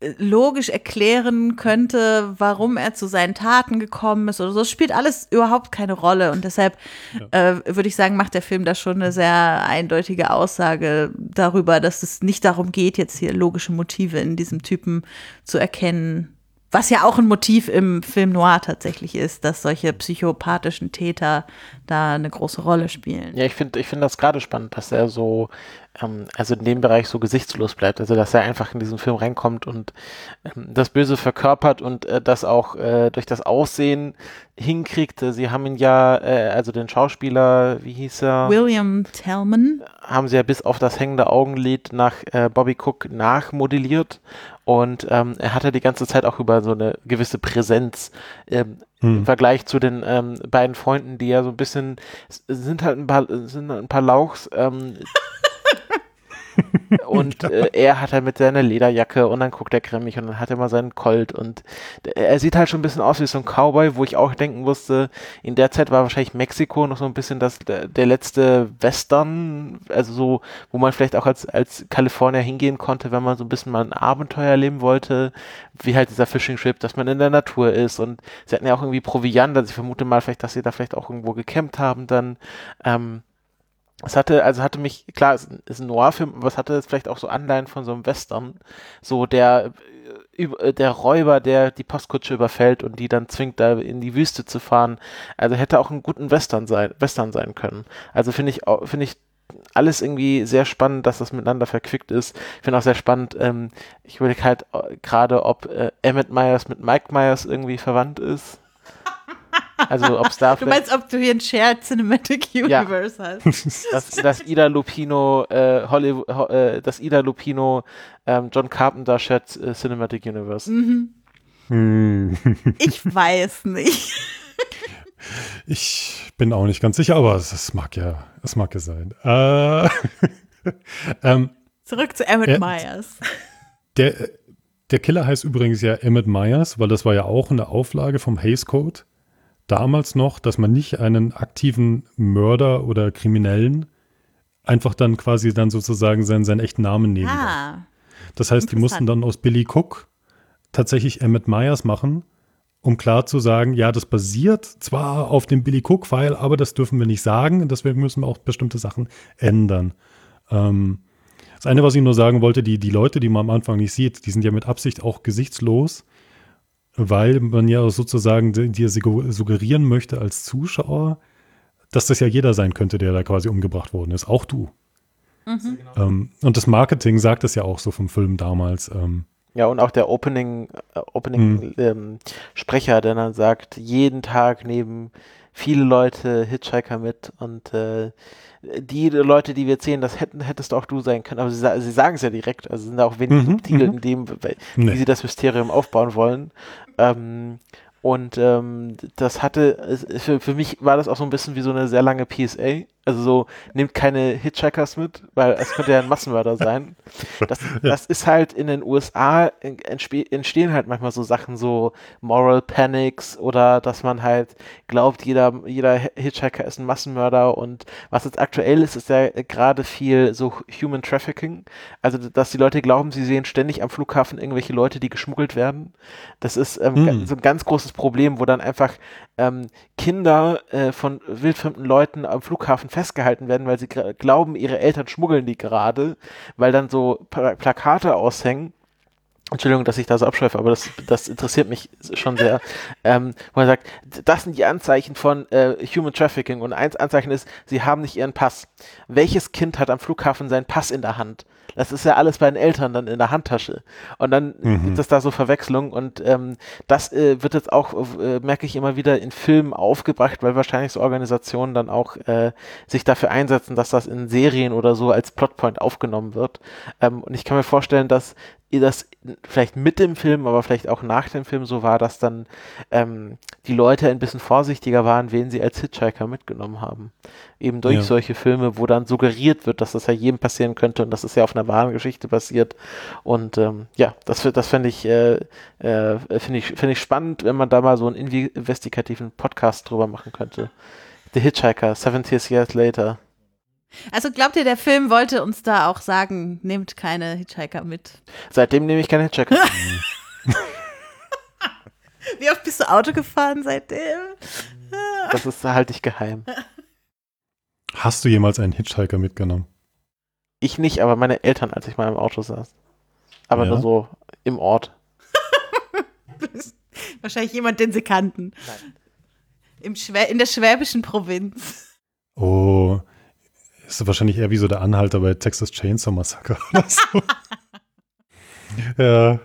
logisch erklären könnte, warum er zu seinen Taten gekommen ist oder so. Es spielt alles überhaupt keine Rolle. Und deshalb ja. äh, würde ich sagen, macht der Film da schon eine sehr eindeutige Aussage darüber, dass es nicht darum geht, jetzt hier logische Motive in diesem Typen zu erkennen. Was ja auch ein Motiv im Film Noir tatsächlich ist, dass solche psychopathischen Täter da eine große Rolle spielen. Ja, ich finde ich finde das gerade spannend, dass er so ähm, also in dem Bereich so gesichtslos bleibt. Also dass er einfach in diesen Film reinkommt und ähm, das Böse verkörpert und äh, das auch äh, durch das Aussehen hinkriegt. Sie haben ihn ja, äh, also den Schauspieler, wie hieß er? William Tellman. Haben sie ja bis auf das hängende Augenlid nach äh, Bobby Cook nachmodelliert und ähm, er hatte die ganze Zeit auch über so eine gewisse Präsenz ähm, hm. im Vergleich zu den ähm, beiden Freunden, die ja so ein bisschen sind halt ein paar sind ein paar Lauchs, ähm, und äh, er hat halt mit seiner Lederjacke und dann guckt er grimmig und dann hat er mal seinen Colt und er sieht halt schon ein bisschen aus wie so ein Cowboy, wo ich auch denken musste, in der Zeit war wahrscheinlich Mexiko noch so ein bisschen das, der, der letzte Western, also so, wo man vielleicht auch als, als Kalifornier hingehen konnte, wenn man so ein bisschen mal ein Abenteuer erleben wollte, wie halt dieser Fishing Trip, dass man in der Natur ist. Und sie hatten ja auch irgendwie Proviant, also ich vermute mal vielleicht, dass sie da vielleicht auch irgendwo gecampt haben dann, ähm, es hatte, also hatte mich, klar, es ist ein Noir-Film, aber es hatte vielleicht auch so Anleihen von so einem Western, so der äh, der Räuber, der die Postkutsche überfällt und die dann zwingt, da in die Wüste zu fahren. Also hätte auch ein guten Western sein, Western sein können. Also finde ich, finde ich alles irgendwie sehr spannend, dass das miteinander verquickt ist. Ich finde auch sehr spannend, ähm, ich überlege halt äh, gerade, ob äh, Emmett Myers mit Mike Myers irgendwie verwandt ist. Also ob es da Du meinst, ob du hier ein Shared Cinematic Universe ja. hast? Das, das Ida Lupino, äh, Hollywood, äh, das Ida Lupino, ähm, John Carpenter Shared äh, Cinematic Universe. Mhm. Hm. ich weiß nicht. Ich bin auch nicht ganz sicher, aber es, mag ja, es mag ja sein. Äh, ähm, Zurück zu Emmett er, Myers. Der, der Killer heißt übrigens ja Emmett Myers, weil das war ja auch eine Auflage vom Hays Code damals noch, dass man nicht einen aktiven Mörder oder Kriminellen einfach dann quasi dann sozusagen seinen, seinen echten Namen nehmen ah, Das heißt, die mussten dann aus Billy Cook tatsächlich Emmett Myers machen, um klar zu sagen, ja, das basiert zwar auf dem Billy Cook-File, aber das dürfen wir nicht sagen, deswegen müssen wir auch bestimmte Sachen ändern. Ähm, das eine, was ich nur sagen wollte, die, die Leute, die man am Anfang nicht sieht, die sind ja mit Absicht auch gesichtslos weil man ja sozusagen dir suggerieren möchte als Zuschauer, dass das ja jeder sein könnte, der da quasi umgebracht worden ist, auch du. Mhm. Ähm, und das Marketing sagt es ja auch so vom Film damals. Ähm, ja, und auch der Opening, äh, Opening mhm. ähm, Sprecher, der dann sagt, jeden Tag nehmen viele Leute Hitchhiker mit und äh, die Leute, die wir zählen, das hätten, hättest auch du sein können. Aber sie, sie sagen es ja direkt. Also sind da auch wenig mhm, Subtil in mhm. dem, wie nee. sie das Mysterium aufbauen wollen. Ähm, und ähm, das hatte, für, für mich war das auch so ein bisschen wie so eine sehr lange PSA. Also so, nehmt keine Hitchhikers mit, weil es könnte ja ein Massenmörder sein. Das, das ist halt in den USA entstehen halt manchmal so Sachen, so Moral Panics oder dass man halt glaubt, jeder, jeder Hitchhiker ist ein Massenmörder und was jetzt aktuell ist, ist ja gerade viel so Human Trafficking. Also, dass die Leute glauben, sie sehen ständig am Flughafen irgendwelche Leute, die geschmuggelt werden. Das ist ähm, mm. so ein ganz großes Problem, wo dann einfach ähm, Kinder äh, von wildfremden Leuten am Flughafen festgehalten werden, weil sie glauben, ihre Eltern schmuggeln die gerade, weil dann so Pla Plakate aushängen. Entschuldigung, dass ich da so abschweife, aber das, das interessiert mich schon sehr. Ähm, wo er sagt, das sind die Anzeichen von äh, Human Trafficking und eins Anzeichen ist, sie haben nicht ihren Pass. Welches Kind hat am Flughafen seinen Pass in der Hand? Das ist ja alles bei den Eltern dann in der Handtasche. Und dann mhm. gibt es da so Verwechslung und ähm, das äh, wird jetzt auch, äh, merke ich immer wieder in Filmen aufgebracht, weil wahrscheinlich so Organisationen dann auch äh, sich dafür einsetzen, dass das in Serien oder so als Plotpoint aufgenommen wird. Ähm, und ich kann mir vorstellen, dass das vielleicht mit dem Film, aber vielleicht auch nach dem Film so war, dass dann ähm, die Leute ein bisschen vorsichtiger waren, wen sie als Hitchhiker mitgenommen haben. Eben durch ja. solche Filme, wo dann suggeriert wird, dass das ja jedem passieren könnte und dass es ja auf einer wahren Geschichte basiert. Und ähm, ja, das, das fände ich, äh, äh, finde ich, finde ich spannend, wenn man da mal so einen investigativen Podcast drüber machen könnte. The Hitchhiker, 70 Years Later. Also glaubt ihr, der Film wollte uns da auch sagen, nehmt keine Hitchhiker mit? Seitdem nehme ich keine Hitchhiker. Wie oft bist du Auto gefahren seitdem? das ist halte ich geheim. Hast du jemals einen Hitchhiker mitgenommen? Ich nicht, aber meine Eltern, als ich mal im Auto saß. Aber ja. nur so im Ort. Wahrscheinlich jemand, den sie kannten. Nein. Im Schwä in der schwäbischen Provinz. Oh, ist wahrscheinlich eher wie so der Anhalter bei Texas Chainsaw Massacre oder so. ja.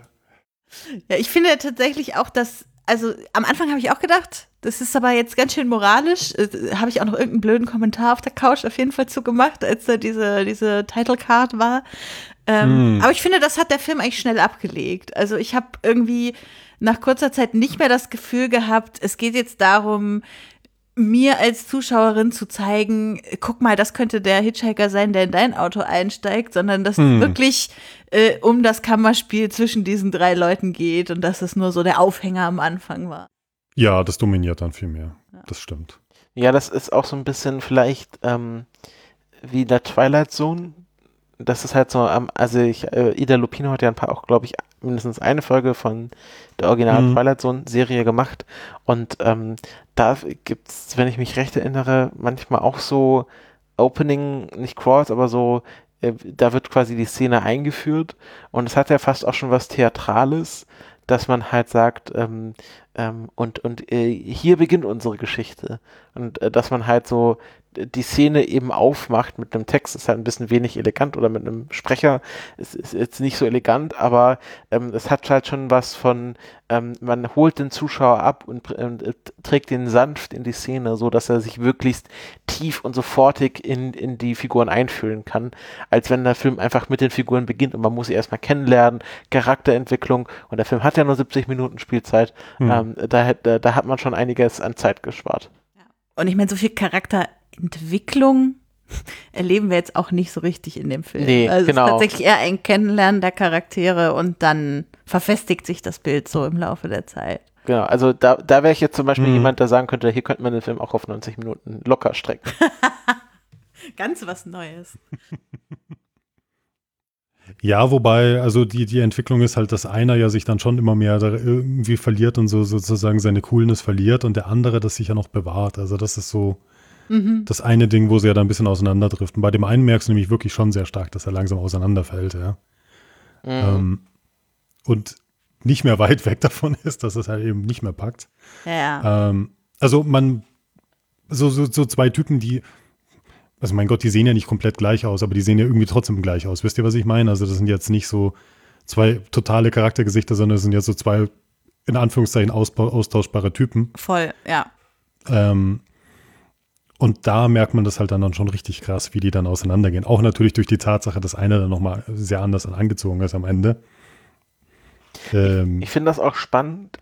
Ja, ich finde tatsächlich auch, dass, also am Anfang habe ich auch gedacht, das ist aber jetzt ganz schön moralisch. Äh, habe ich auch noch irgendeinen blöden Kommentar auf der Couch auf jeden Fall zugemacht, als da diese, diese Title Card war. Ähm, hm. Aber ich finde, das hat der Film eigentlich schnell abgelegt. Also ich habe irgendwie nach kurzer Zeit nicht mehr das Gefühl gehabt, es geht jetzt darum, mir als Zuschauerin zu zeigen, guck mal, das könnte der Hitchhiker sein, der in dein Auto einsteigt, sondern dass hm. es wirklich äh, um das Kammerspiel zwischen diesen drei Leuten geht und dass es nur so der Aufhänger am Anfang war. Ja, das dominiert dann viel mehr. Ja. Das stimmt. Ja, das ist auch so ein bisschen vielleicht ähm, wie der Twilight Zone. Das ist halt so, ähm, also ich, äh, Ida Lupino hat ja ein paar auch, glaube ich, mindestens eine Folge von der Original mhm. Twilight Zone Serie gemacht und ähm, da gibt's, wenn ich mich recht erinnere, manchmal auch so Opening, nicht Crawls, aber so äh, da wird quasi die Szene eingeführt und es hat ja fast auch schon was Theatrales, dass man halt sagt, ähm, ähm, und, und äh, hier beginnt unsere Geschichte. Und äh, dass man halt so die Szene eben aufmacht mit einem Text, ist halt ein bisschen wenig elegant oder mit einem Sprecher, ist, ist jetzt nicht so elegant, aber ähm, es hat halt schon was von, ähm, man holt den Zuschauer ab und äh, trägt ihn sanft in die Szene, so dass er sich wirklich tief und sofortig in, in die Figuren einfühlen kann, als wenn der Film einfach mit den Figuren beginnt und man muss sie erstmal kennenlernen, Charakterentwicklung und der Film hat ja nur 70 Minuten Spielzeit, mhm. ähm, da, da, da hat man schon einiges an Zeit gespart. Und ich meine, so viel Charakter Entwicklung erleben wir jetzt auch nicht so richtig in dem Film. Nee, also genau. es ist tatsächlich eher ein Kennenlernen der Charaktere und dann verfestigt sich das Bild so im Laufe der Zeit. Genau, also da, da wäre ich jetzt zum Beispiel mhm. jemand, der sagen könnte, hier könnte man den Film auch auf 90 Minuten locker strecken. Ganz was Neues. Ja, wobei, also die, die Entwicklung ist halt, dass einer ja sich dann schon immer mehr irgendwie verliert und so sozusagen seine Coolness verliert und der andere das sich ja noch bewahrt. Also das ist so, Mhm. Das eine Ding, wo sie ja da ein bisschen auseinanderdriften. Bei dem einen merkst du nämlich wirklich schon sehr stark, dass er langsam auseinanderfällt, ja. Mhm. Ähm, und nicht mehr weit weg davon ist, dass es halt eben nicht mehr packt. Ja. Ähm, also man, so, so, so zwei Typen, die, also mein Gott, die sehen ja nicht komplett gleich aus, aber die sehen ja irgendwie trotzdem gleich aus. Wisst ihr, was ich meine? Also das sind jetzt nicht so zwei totale Charaktergesichter, sondern es sind ja so zwei, in Anführungszeichen, austauschbare Typen. Voll, ja. Ähm, und da merkt man das halt dann schon richtig krass, wie die dann auseinandergehen. Auch natürlich durch die Tatsache, dass einer dann nochmal sehr anders angezogen ist am Ende. Ähm, ich, ich finde das auch spannend,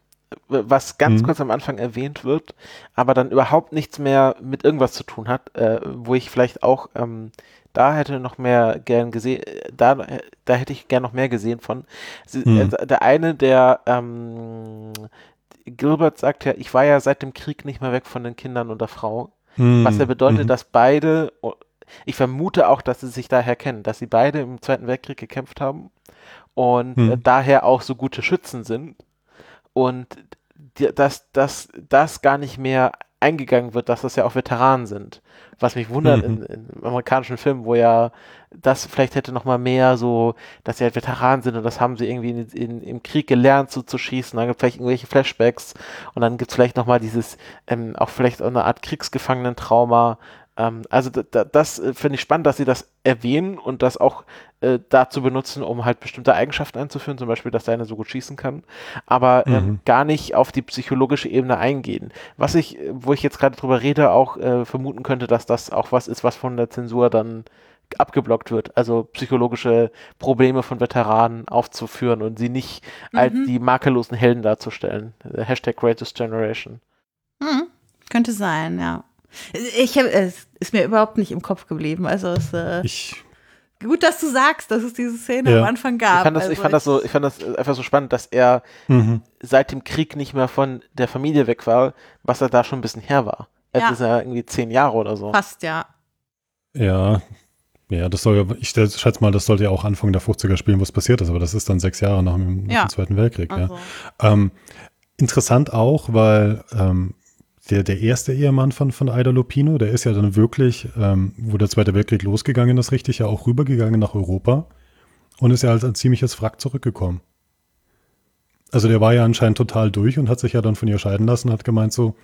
was ganz mhm. kurz am Anfang erwähnt wird, aber dann überhaupt nichts mehr mit irgendwas zu tun hat, äh, wo ich vielleicht auch ähm, da hätte noch mehr gern gesehen, da, da hätte ich gern noch mehr gesehen von. Mhm. Äh, der eine, der ähm, Gilbert sagt ja, ich war ja seit dem Krieg nicht mehr weg von den Kindern und der Frau. Mhm. Was ja bedeutet, mhm. dass beide, ich vermute auch, dass sie sich daher kennen, dass sie beide im Zweiten Weltkrieg gekämpft haben und mhm. äh, daher auch so gute Schützen sind. Und dass, dass das gar nicht mehr eingegangen wird, dass das ja auch Veteranen sind. Was mich wundert mhm. in, in, amerikanischen Filmen, wo ja das vielleicht hätte noch mal mehr so, dass sie halt Veteranen sind und das haben sie irgendwie in, in, im Krieg gelernt so zu schießen. Dann gibt es vielleicht irgendwelche Flashbacks und dann gibt es vielleicht noch mal dieses, ähm, auch vielleicht eine Art Kriegsgefangenentrauma, ähm, also das äh, finde ich spannend, dass sie das erwähnen und das auch äh, dazu benutzen, um halt bestimmte Eigenschaften einzuführen, zum Beispiel, dass der eine so gut schießen kann, aber ähm, mhm. gar nicht auf die psychologische Ebene eingehen. Was ich, wo ich jetzt gerade drüber rede, auch äh, vermuten könnte, dass das auch was ist, was von der Zensur dann abgeblockt wird, also psychologische Probleme von Veteranen aufzuführen und sie nicht mhm. als die makellosen Helden darzustellen. Hashtag Greatest Generation. Mhm. Könnte sein, ja. Ich hab, es ist mir überhaupt nicht im Kopf geblieben. Also es, äh, ich gut, dass du sagst, dass es diese Szene ja. am Anfang gab. Ich fand, das, also ich fand das so, ich fand das einfach so spannend, dass er mhm. seit dem Krieg nicht mehr von der Familie weg war, was er da schon ein bisschen her war. Jetzt ja. ist er irgendwie zehn Jahre oder so. Fast, ja. Ja. Ja, das soll ja, ich schätze mal, das sollte ja auch Anfang der 50er spielen, was passiert ist, aber das ist dann sechs Jahre nach dem, nach ja. dem Zweiten Weltkrieg. Also. Ja. Ähm, interessant auch, weil ähm, der, der erste Ehemann von, von Aida Lupino, der ist ja dann wirklich, ähm, wo der Zweite Weltkrieg losgegangen ist, richtig ja auch rübergegangen nach Europa und ist ja als ein ziemliches Wrack zurückgekommen. Also der war ja anscheinend total durch und hat sich ja dann von ihr scheiden lassen und hat gemeint so,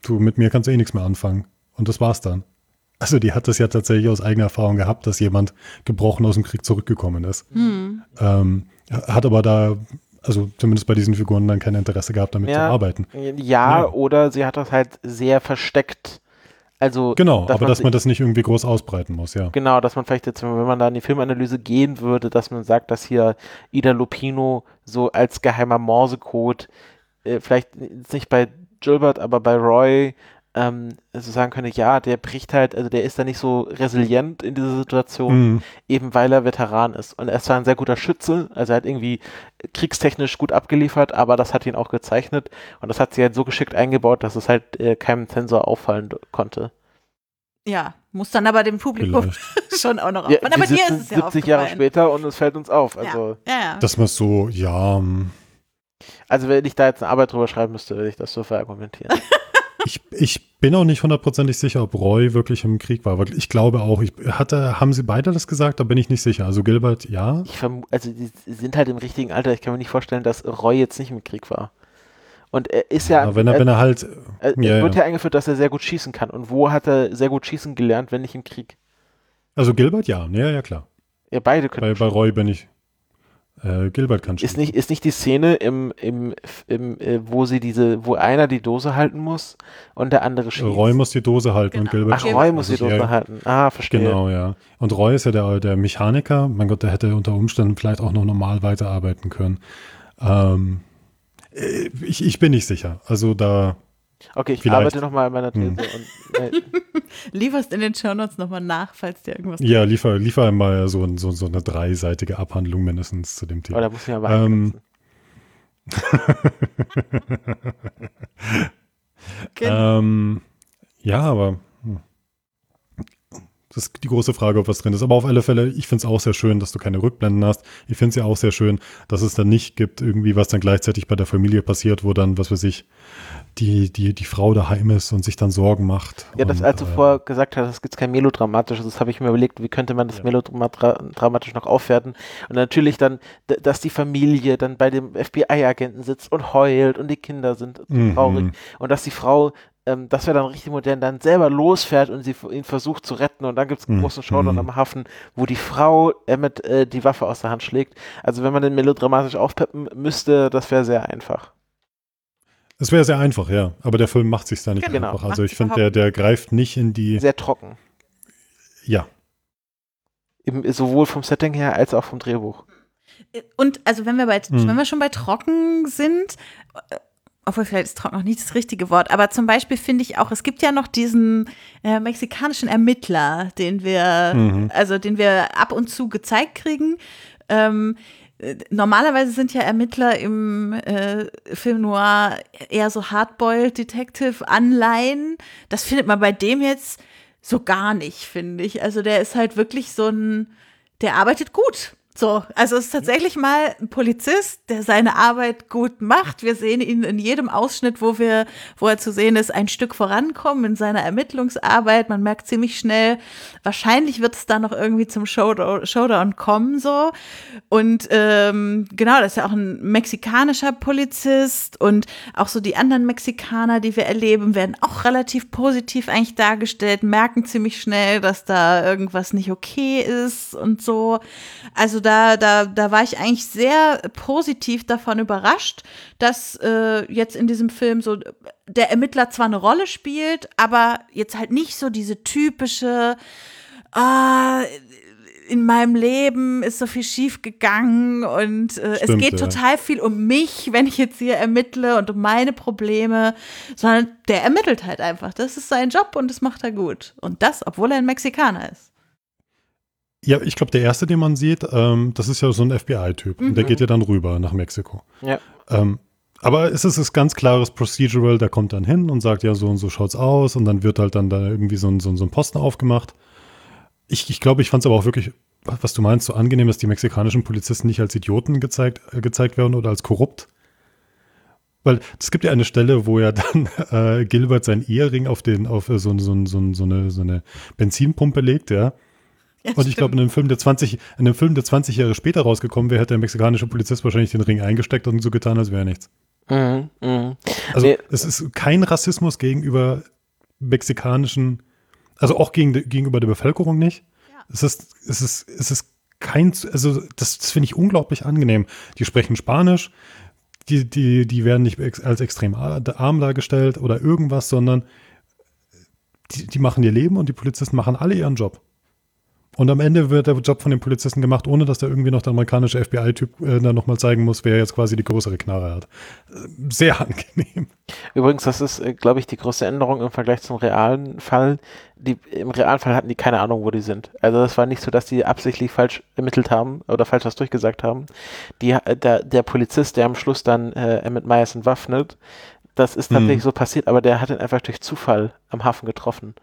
du, mit mir kannst du eh nichts mehr anfangen. Und das war's dann. Also die hat das ja tatsächlich aus eigener Erfahrung gehabt, dass jemand gebrochen aus dem Krieg zurückgekommen ist. Hm. Ähm, hat aber da also zumindest bei diesen Figuren dann kein Interesse gehabt, damit ja, zu arbeiten. Ja, ja, oder sie hat das halt sehr versteckt. Also, genau, dass aber man dass man das nicht irgendwie groß ausbreiten muss, ja. Genau, dass man vielleicht jetzt, wenn man da in die Filmanalyse gehen würde, dass man sagt, dass hier Ida Lupino so als geheimer Morsecode, äh, vielleicht nicht bei Gilbert, aber bei Roy ähm, also sagen könnte, ja, der bricht halt, also der ist da nicht so resilient in dieser Situation, mhm. eben weil er Veteran ist. Und er ist zwar ein sehr guter Schütze, also er hat irgendwie kriegstechnisch gut abgeliefert, aber das hat ihn auch gezeichnet und das hat sie halt so geschickt eingebaut, dass es halt äh, keinem Zensor auffallen konnte. Ja, muss dann aber dem Publikum schon auch noch auffallen. Ja, aber dir ist es ja 70 Jahre später und es fällt uns auf. Also, ja. Ja, ja. Dass man so, ja. Also wenn ich da jetzt eine Arbeit drüber schreiben müsste, würde ich das so verargumentieren. ich, ich bin auch nicht hundertprozentig sicher, ob Roy wirklich im Krieg war. ich glaube auch, ich hatte, haben sie beide das gesagt? Da bin ich nicht sicher. Also Gilbert, ja. Ich also die sind halt im richtigen Alter. Ich kann mir nicht vorstellen, dass Roy jetzt nicht im Krieg war. Und er ist ja. ja wenn er, wenn er halt. Er, ja, wird ja. ja eingeführt, dass er sehr gut schießen kann. Und wo hat er sehr gut schießen gelernt, wenn nicht im Krieg? Also Gilbert, ja. Ja, ja, klar. Ja, beide können. Bei, bei Roy bin ich. Äh, Gilbert kann schon. Ist nicht, ist nicht die Szene, im, im, im, äh, wo sie diese, wo einer die Dose halten muss und der andere schießt? Roy muss die Dose halten genau. und Gilbert Ach, Roy muss die Dose ja, halten. Ah, verstehe. Genau, ja. Und Roy ist ja der, der Mechaniker. Mein Gott, der hätte unter Umständen vielleicht auch noch normal weiterarbeiten können. Ähm, äh, ich, ich bin nicht sicher. Also da Okay, ich Vielleicht. arbeite nochmal an meiner These. Hm. Und, äh, Lieferst in den Shownotes nochmal nach, falls dir irgendwas. Ja, liefer, liefer mal so, so, so eine dreiseitige Abhandlung mindestens zu dem Thema. Oh, da muss ich aber ähm, ähm, ja, aber das ist die große Frage, ob was drin ist. Aber auf alle Fälle, ich finde es auch sehr schön, dass du keine Rückblenden hast. Ich finde es ja auch sehr schön, dass es dann nicht gibt, irgendwie, was dann gleichzeitig bei der Familie passiert, wo dann, was weiß ich, die, die, die Frau daheim ist und sich dann Sorgen macht. Ja, das, und, als du äh, vorher gesagt hast, es gibt kein melodramatisches, das habe ich mir überlegt, wie könnte man das ja. melodramatisch noch aufwerten. Und natürlich dann, dass die Familie dann bei dem FBI-Agenten sitzt und heult und die Kinder sind mhm. traurig und dass die Frau ähm, das wäre dann richtig modern, dann selber losfährt und sie ihn versucht zu retten und dann gibt es einen mhm. großen Showdown mhm. am Hafen, wo die Frau Emmett äh, die Waffe aus der Hand schlägt. Also wenn man den melodramatisch aufpeppen müsste, das wäre sehr einfach. Es wäre sehr einfach, ja. Aber der Film macht sich da nicht genau. einfach. Also ich finde, der, der greift nicht in die. Sehr trocken. Ja. Eben, sowohl vom Setting her als auch vom Drehbuch. Und also wenn wir bei, hm. wenn wir schon bei trocken sind, obwohl vielleicht ist trocken noch nicht das richtige Wort, aber zum Beispiel finde ich auch, es gibt ja noch diesen äh, mexikanischen Ermittler, den wir, mhm. also den wir ab und zu gezeigt kriegen. Ähm, normalerweise sind ja Ermittler im äh, Film Noir eher so Hardboiled Detective Anleihen. Das findet man bei dem jetzt so gar nicht, finde ich. Also der ist halt wirklich so ein, der arbeitet gut. So, also es ist tatsächlich mal ein Polizist, der seine Arbeit gut macht. Wir sehen ihn in jedem Ausschnitt, wo wir, wo er zu sehen ist, ein Stück vorankommen in seiner Ermittlungsarbeit. Man merkt ziemlich schnell, wahrscheinlich wird es da noch irgendwie zum Showdown, Showdown kommen, so. Und ähm, genau, das ist ja auch ein mexikanischer Polizist und auch so die anderen Mexikaner, die wir erleben, werden auch relativ positiv eigentlich dargestellt, merken ziemlich schnell, dass da irgendwas nicht okay ist und so. Also da, da, da war ich eigentlich sehr positiv davon überrascht, dass äh, jetzt in diesem Film so der Ermittler zwar eine Rolle spielt, aber jetzt halt nicht so diese typische, ah, in meinem Leben ist so viel schief gegangen und äh, Stimmt, es geht ja. total viel um mich, wenn ich jetzt hier ermittle und um meine Probleme, sondern der ermittelt halt einfach. Das ist sein Job und das macht er gut. Und das, obwohl er ein Mexikaner ist. Ja, ich glaube, der erste, den man sieht, ähm, das ist ja so ein FBI-Typ. Mhm. Der geht ja dann rüber nach Mexiko. Ja. Ähm, aber es ist ein ganz klares Procedural, der kommt dann hin und sagt, ja, so und so schaut's aus. Und dann wird halt dann da irgendwie so ein, so, so ein Posten aufgemacht. Ich, ich glaube, ich fand es aber auch wirklich, was du meinst, so angenehm, dass die mexikanischen Polizisten nicht als Idioten gezeigt, äh, gezeigt werden oder als korrupt. Weil es gibt ja eine Stelle, wo ja dann äh, Gilbert sein Ehering auf den, auf so, so, so, so, eine, so eine Benzinpumpe legt, ja. Ja, und ich glaube, in einem Film, der 20, in einem Film, der 20 Jahre später rausgekommen wäre, hätte der mexikanische Polizist wahrscheinlich den Ring eingesteckt und so getan, als wäre nichts. Mhm, mh. Also nee. es ist kein Rassismus gegenüber mexikanischen, also auch gegen, gegenüber der Bevölkerung nicht. Ja. Es ist, es ist, es ist kein, also das, das finde ich unglaublich angenehm. Die sprechen Spanisch, die, die, die werden nicht als extrem arm dargestellt oder irgendwas, sondern die, die machen ihr Leben und die Polizisten machen alle ihren Job. Und am Ende wird der Job von den Polizisten gemacht, ohne dass da irgendwie noch der amerikanische FBI-Typ äh, dann nochmal zeigen muss, wer jetzt quasi die größere Knarre hat. Sehr angenehm. Übrigens, das ist, äh, glaube ich, die größte Änderung im Vergleich zum realen Fall. Die, Im realen Fall hatten die keine Ahnung, wo die sind. Also das war nicht so, dass die absichtlich falsch ermittelt haben oder falsch was durchgesagt haben. Die, äh, der, der Polizist, der am Schluss dann äh, Emmett Myers entwaffnet, das ist tatsächlich mhm. so passiert, aber der hat ihn einfach durch Zufall am Hafen getroffen.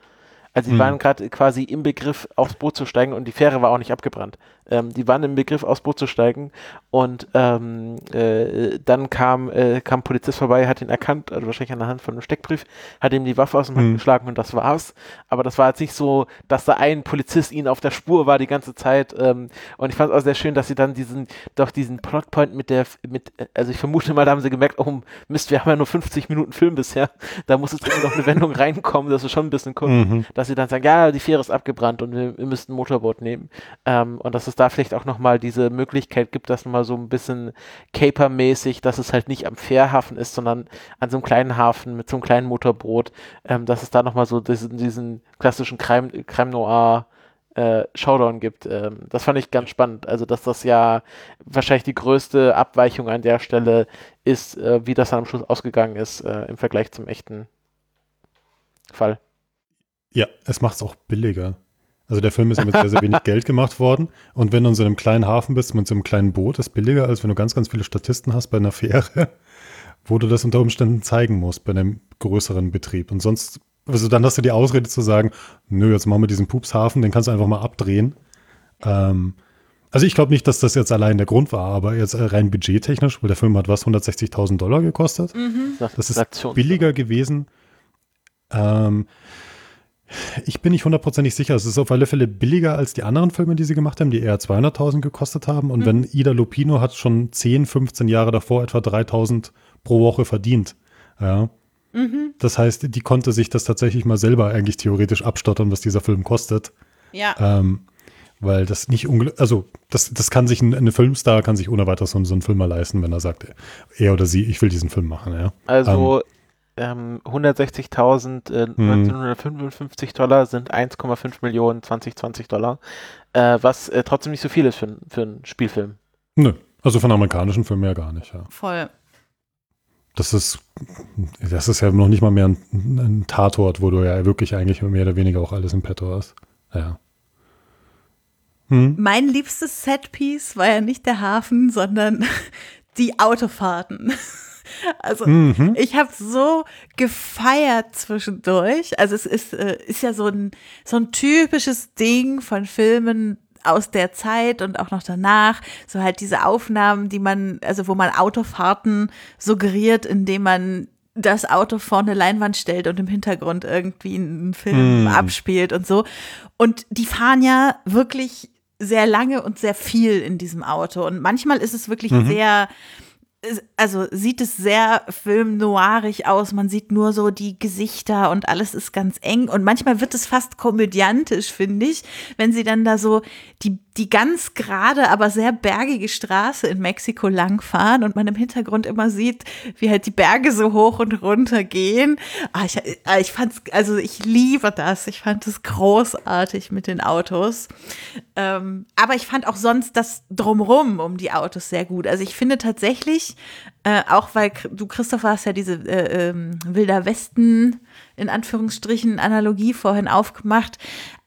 Also die mhm. waren gerade quasi im Begriff aufs Boot zu steigen und die Fähre war auch nicht abgebrannt. Ähm, die waren im Begriff aufs Boot zu steigen und ähm, äh, dann kam, äh, kam ein Polizist vorbei, hat ihn erkannt, also wahrscheinlich an der Hand von einem Steckbrief, hat ihm die Waffe aus dem Hand mhm. geschlagen und das war's. Aber das war jetzt nicht so, dass da ein Polizist ihnen auf der Spur war die ganze Zeit. Ähm, und ich fand es auch sehr schön, dass sie dann diesen, doch diesen Plotpoint mit der, mit, also ich vermute mal, da haben sie gemerkt, oh Mist, wir haben ja nur 50 Minuten Film bisher, da muss jetzt noch eine Wendung reinkommen, das ist schon ein bisschen cool, mhm. dass sie dann sagen, ja, die Fähre ist abgebrannt und wir, wir müssten ein Motorboot nehmen. Ähm, und dass es da vielleicht auch nochmal diese Möglichkeit gibt, dass nochmal so ein bisschen Caper-mäßig, dass es halt nicht am Fährhafen ist, sondern an so einem kleinen Hafen mit so einem kleinen Motorboot, ähm, dass es da nochmal so diesen, diesen klassischen Crime, Crime Noir äh, Showdown gibt. Ähm, das fand ich ganz spannend. Also, dass das ja wahrscheinlich die größte Abweichung an der Stelle ist, äh, wie das dann am Schluss ausgegangen ist äh, im Vergleich zum echten Fall. Ja, es macht es auch billiger. Also der Film ist mit sehr, sehr wenig Geld gemacht worden. Und wenn du in so einem kleinen Hafen bist, mit so einem kleinen Boot, ist billiger, als wenn du ganz, ganz viele Statisten hast bei einer Fähre, wo du das unter Umständen zeigen musst bei einem größeren Betrieb. Und sonst, also dann hast du die Ausrede zu sagen, nö, jetzt machen wir diesen Pupshafen, den kannst du einfach mal abdrehen. Ähm, also ich glaube nicht, dass das jetzt allein der Grund war, aber jetzt rein budgettechnisch, weil der Film hat was, 160.000 Dollar gekostet. Mhm. Das ist billiger gewesen. Ähm, ich bin nicht hundertprozentig sicher. Es ist auf alle Fälle billiger als die anderen Filme, die sie gemacht haben, die eher 200.000 gekostet haben. Und mhm. wenn Ida Lupino hat schon 10, 15 Jahre davor etwa 3.000 pro Woche verdient. Ja. Mhm. Das heißt, die konnte sich das tatsächlich mal selber eigentlich theoretisch abstottern, was dieser Film kostet. Ja. Ähm, weil das nicht, also das, das kann sich ein, eine Filmstar kann sich ohne weiteres so, so einen Film mal leisten, wenn er sagt, er oder sie, ich will diesen Film machen. Ja. Also ähm, ähm, 160.000 äh, hm. 1955 Dollar sind 1,5 Millionen 2020 Dollar, äh, was äh, trotzdem nicht so viel ist für, für einen Spielfilm. Nö, also von amerikanischen Filmen ja gar nicht, ja. Voll. Das ist, das ist ja noch nicht mal mehr ein, ein Tatort, wo du ja wirklich eigentlich mehr oder weniger auch alles im Petto hast. Ja. Hm? Mein liebstes Setpiece war ja nicht der Hafen, sondern die Autofahrten. Also mhm. ich habe so gefeiert zwischendurch. Also es ist, äh, ist ja so ein, so ein typisches Ding von Filmen aus der Zeit und auch noch danach. So halt diese Aufnahmen, die man, also wo man Autofahrten suggeriert, indem man das Auto vor eine Leinwand stellt und im Hintergrund irgendwie einen Film mm. abspielt und so. Und die fahren ja wirklich sehr lange und sehr viel in diesem Auto. Und manchmal ist es wirklich mhm. sehr also sieht es sehr filmnoirig aus. Man sieht nur so die Gesichter und alles ist ganz eng. Und manchmal wird es fast komödiantisch, finde ich, wenn sie dann da so die die ganz gerade, aber sehr bergige Straße in Mexiko langfahren und man im Hintergrund immer sieht, wie halt die Berge so hoch und runter gehen. Ah, ich, ah, ich fand's, also ich liebe das. Ich fand es großartig mit den Autos. Ähm, aber ich fand auch sonst das Drumrum um die Autos sehr gut. Also ich finde tatsächlich, äh, auch weil du, Christopher, hast ja diese äh, äh, Wilder Westen in Anführungsstrichen Analogie vorhin aufgemacht.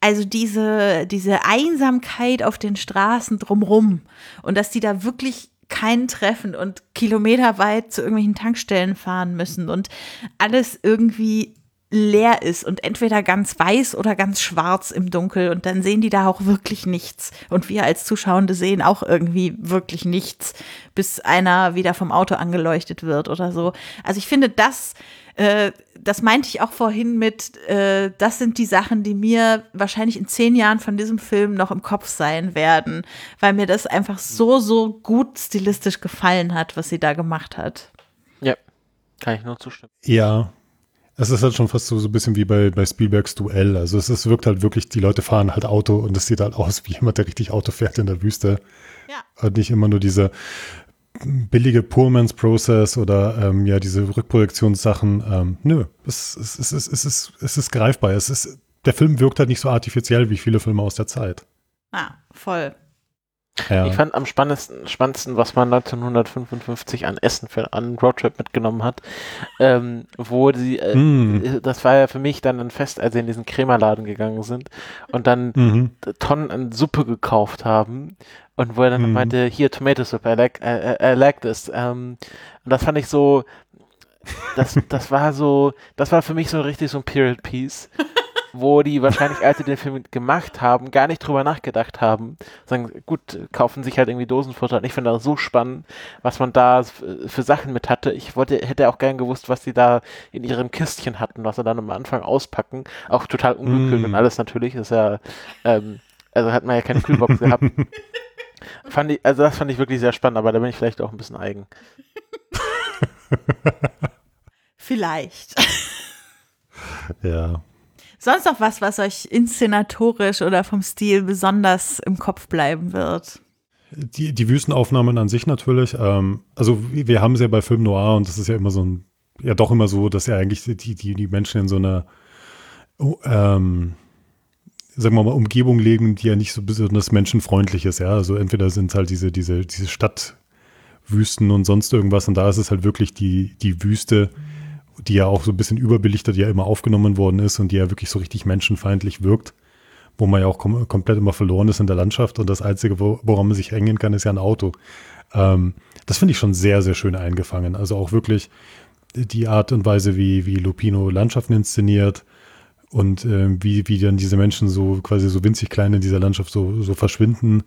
Also diese, diese Einsamkeit auf den Straßen drumrum und dass die da wirklich keinen treffen und kilometerweit zu irgendwelchen Tankstellen fahren müssen und alles irgendwie leer ist und entweder ganz weiß oder ganz schwarz im Dunkel und dann sehen die da auch wirklich nichts und wir als Zuschauende sehen auch irgendwie wirklich nichts, bis einer wieder vom Auto angeleuchtet wird oder so. Also ich finde das äh, das meinte ich auch vorhin mit, äh, das sind die Sachen, die mir wahrscheinlich in zehn Jahren von diesem Film noch im Kopf sein werden, weil mir das einfach so, so gut stilistisch gefallen hat, was sie da gemacht hat. Ja, kann ich nur zustimmen. Ja, es ist halt schon fast so, so ein bisschen wie bei, bei Spielbergs Duell. Also es, es wirkt halt wirklich, die Leute fahren halt Auto und es sieht halt aus wie jemand, der richtig Auto fährt in der Wüste. Ja. Und nicht immer nur diese billige Poor Process oder ähm, ja, diese Rückprojektionssachen. Ähm, nö, es, es, es, es, es, ist, es ist greifbar. Es ist, der Film wirkt halt nicht so artifiziell wie viele Filme aus der Zeit. Ah, voll. Ja. Ich fand am spannendsten, spannendsten, was man 1955 an Essen für einen Roadtrip mitgenommen hat, ähm, wo sie, äh, mm. das war ja für mich dann ein Fest, als sie in diesen Krämerladen gegangen sind und dann mhm. Tonnen an Suppe gekauft haben und wo er dann mhm. meinte, hier Tomato Soup, I like, I, I like this. Ähm, und das fand ich so, das, das war so, das war für mich so richtig so ein Period Piece. Wo die wahrscheinlich, als sie den Film gemacht haben, gar nicht drüber nachgedacht haben. Sagen, gut, kaufen sich halt irgendwie Dosenfutter. Und ich finde das so spannend, was man da für Sachen mit hatte. Ich wollte, hätte auch gern gewusst, was sie da in ihrem Kistchen hatten, was sie dann am Anfang auspacken. Auch total ungekühlt mm. und alles natürlich. Das ist ja, ähm, also hat man ja keine Kühlbox gehabt. Fand ich, also das fand ich wirklich sehr spannend, aber da bin ich vielleicht auch ein bisschen eigen. Vielleicht. Ja. Sonst noch was, was euch inszenatorisch oder vom Stil besonders im Kopf bleiben wird? Die, die Wüstenaufnahmen an sich natürlich. Ähm, also wir haben es ja bei Film Noir und das ist ja immer so ein, ja doch immer so, dass ja eigentlich die, die, die Menschen in so einer, oh, ähm, sagen wir mal, Umgebung legen, die ja nicht so besonders menschenfreundlich ist. Ja, also entweder sind es halt diese, diese, diese Stadtwüsten und sonst irgendwas und da ist es halt wirklich die, die Wüste. Mhm die ja auch so ein bisschen überbelichtet ja immer aufgenommen worden ist und die ja wirklich so richtig menschenfeindlich wirkt, wo man ja auch kom komplett immer verloren ist in der Landschaft und das Einzige, wo, woran man sich hängen kann, ist ja ein Auto. Ähm, das finde ich schon sehr, sehr schön eingefangen. Also auch wirklich die Art und Weise, wie, wie Lupino Landschaften inszeniert und äh, wie, wie dann diese Menschen so quasi so winzig klein in dieser Landschaft so, so verschwinden,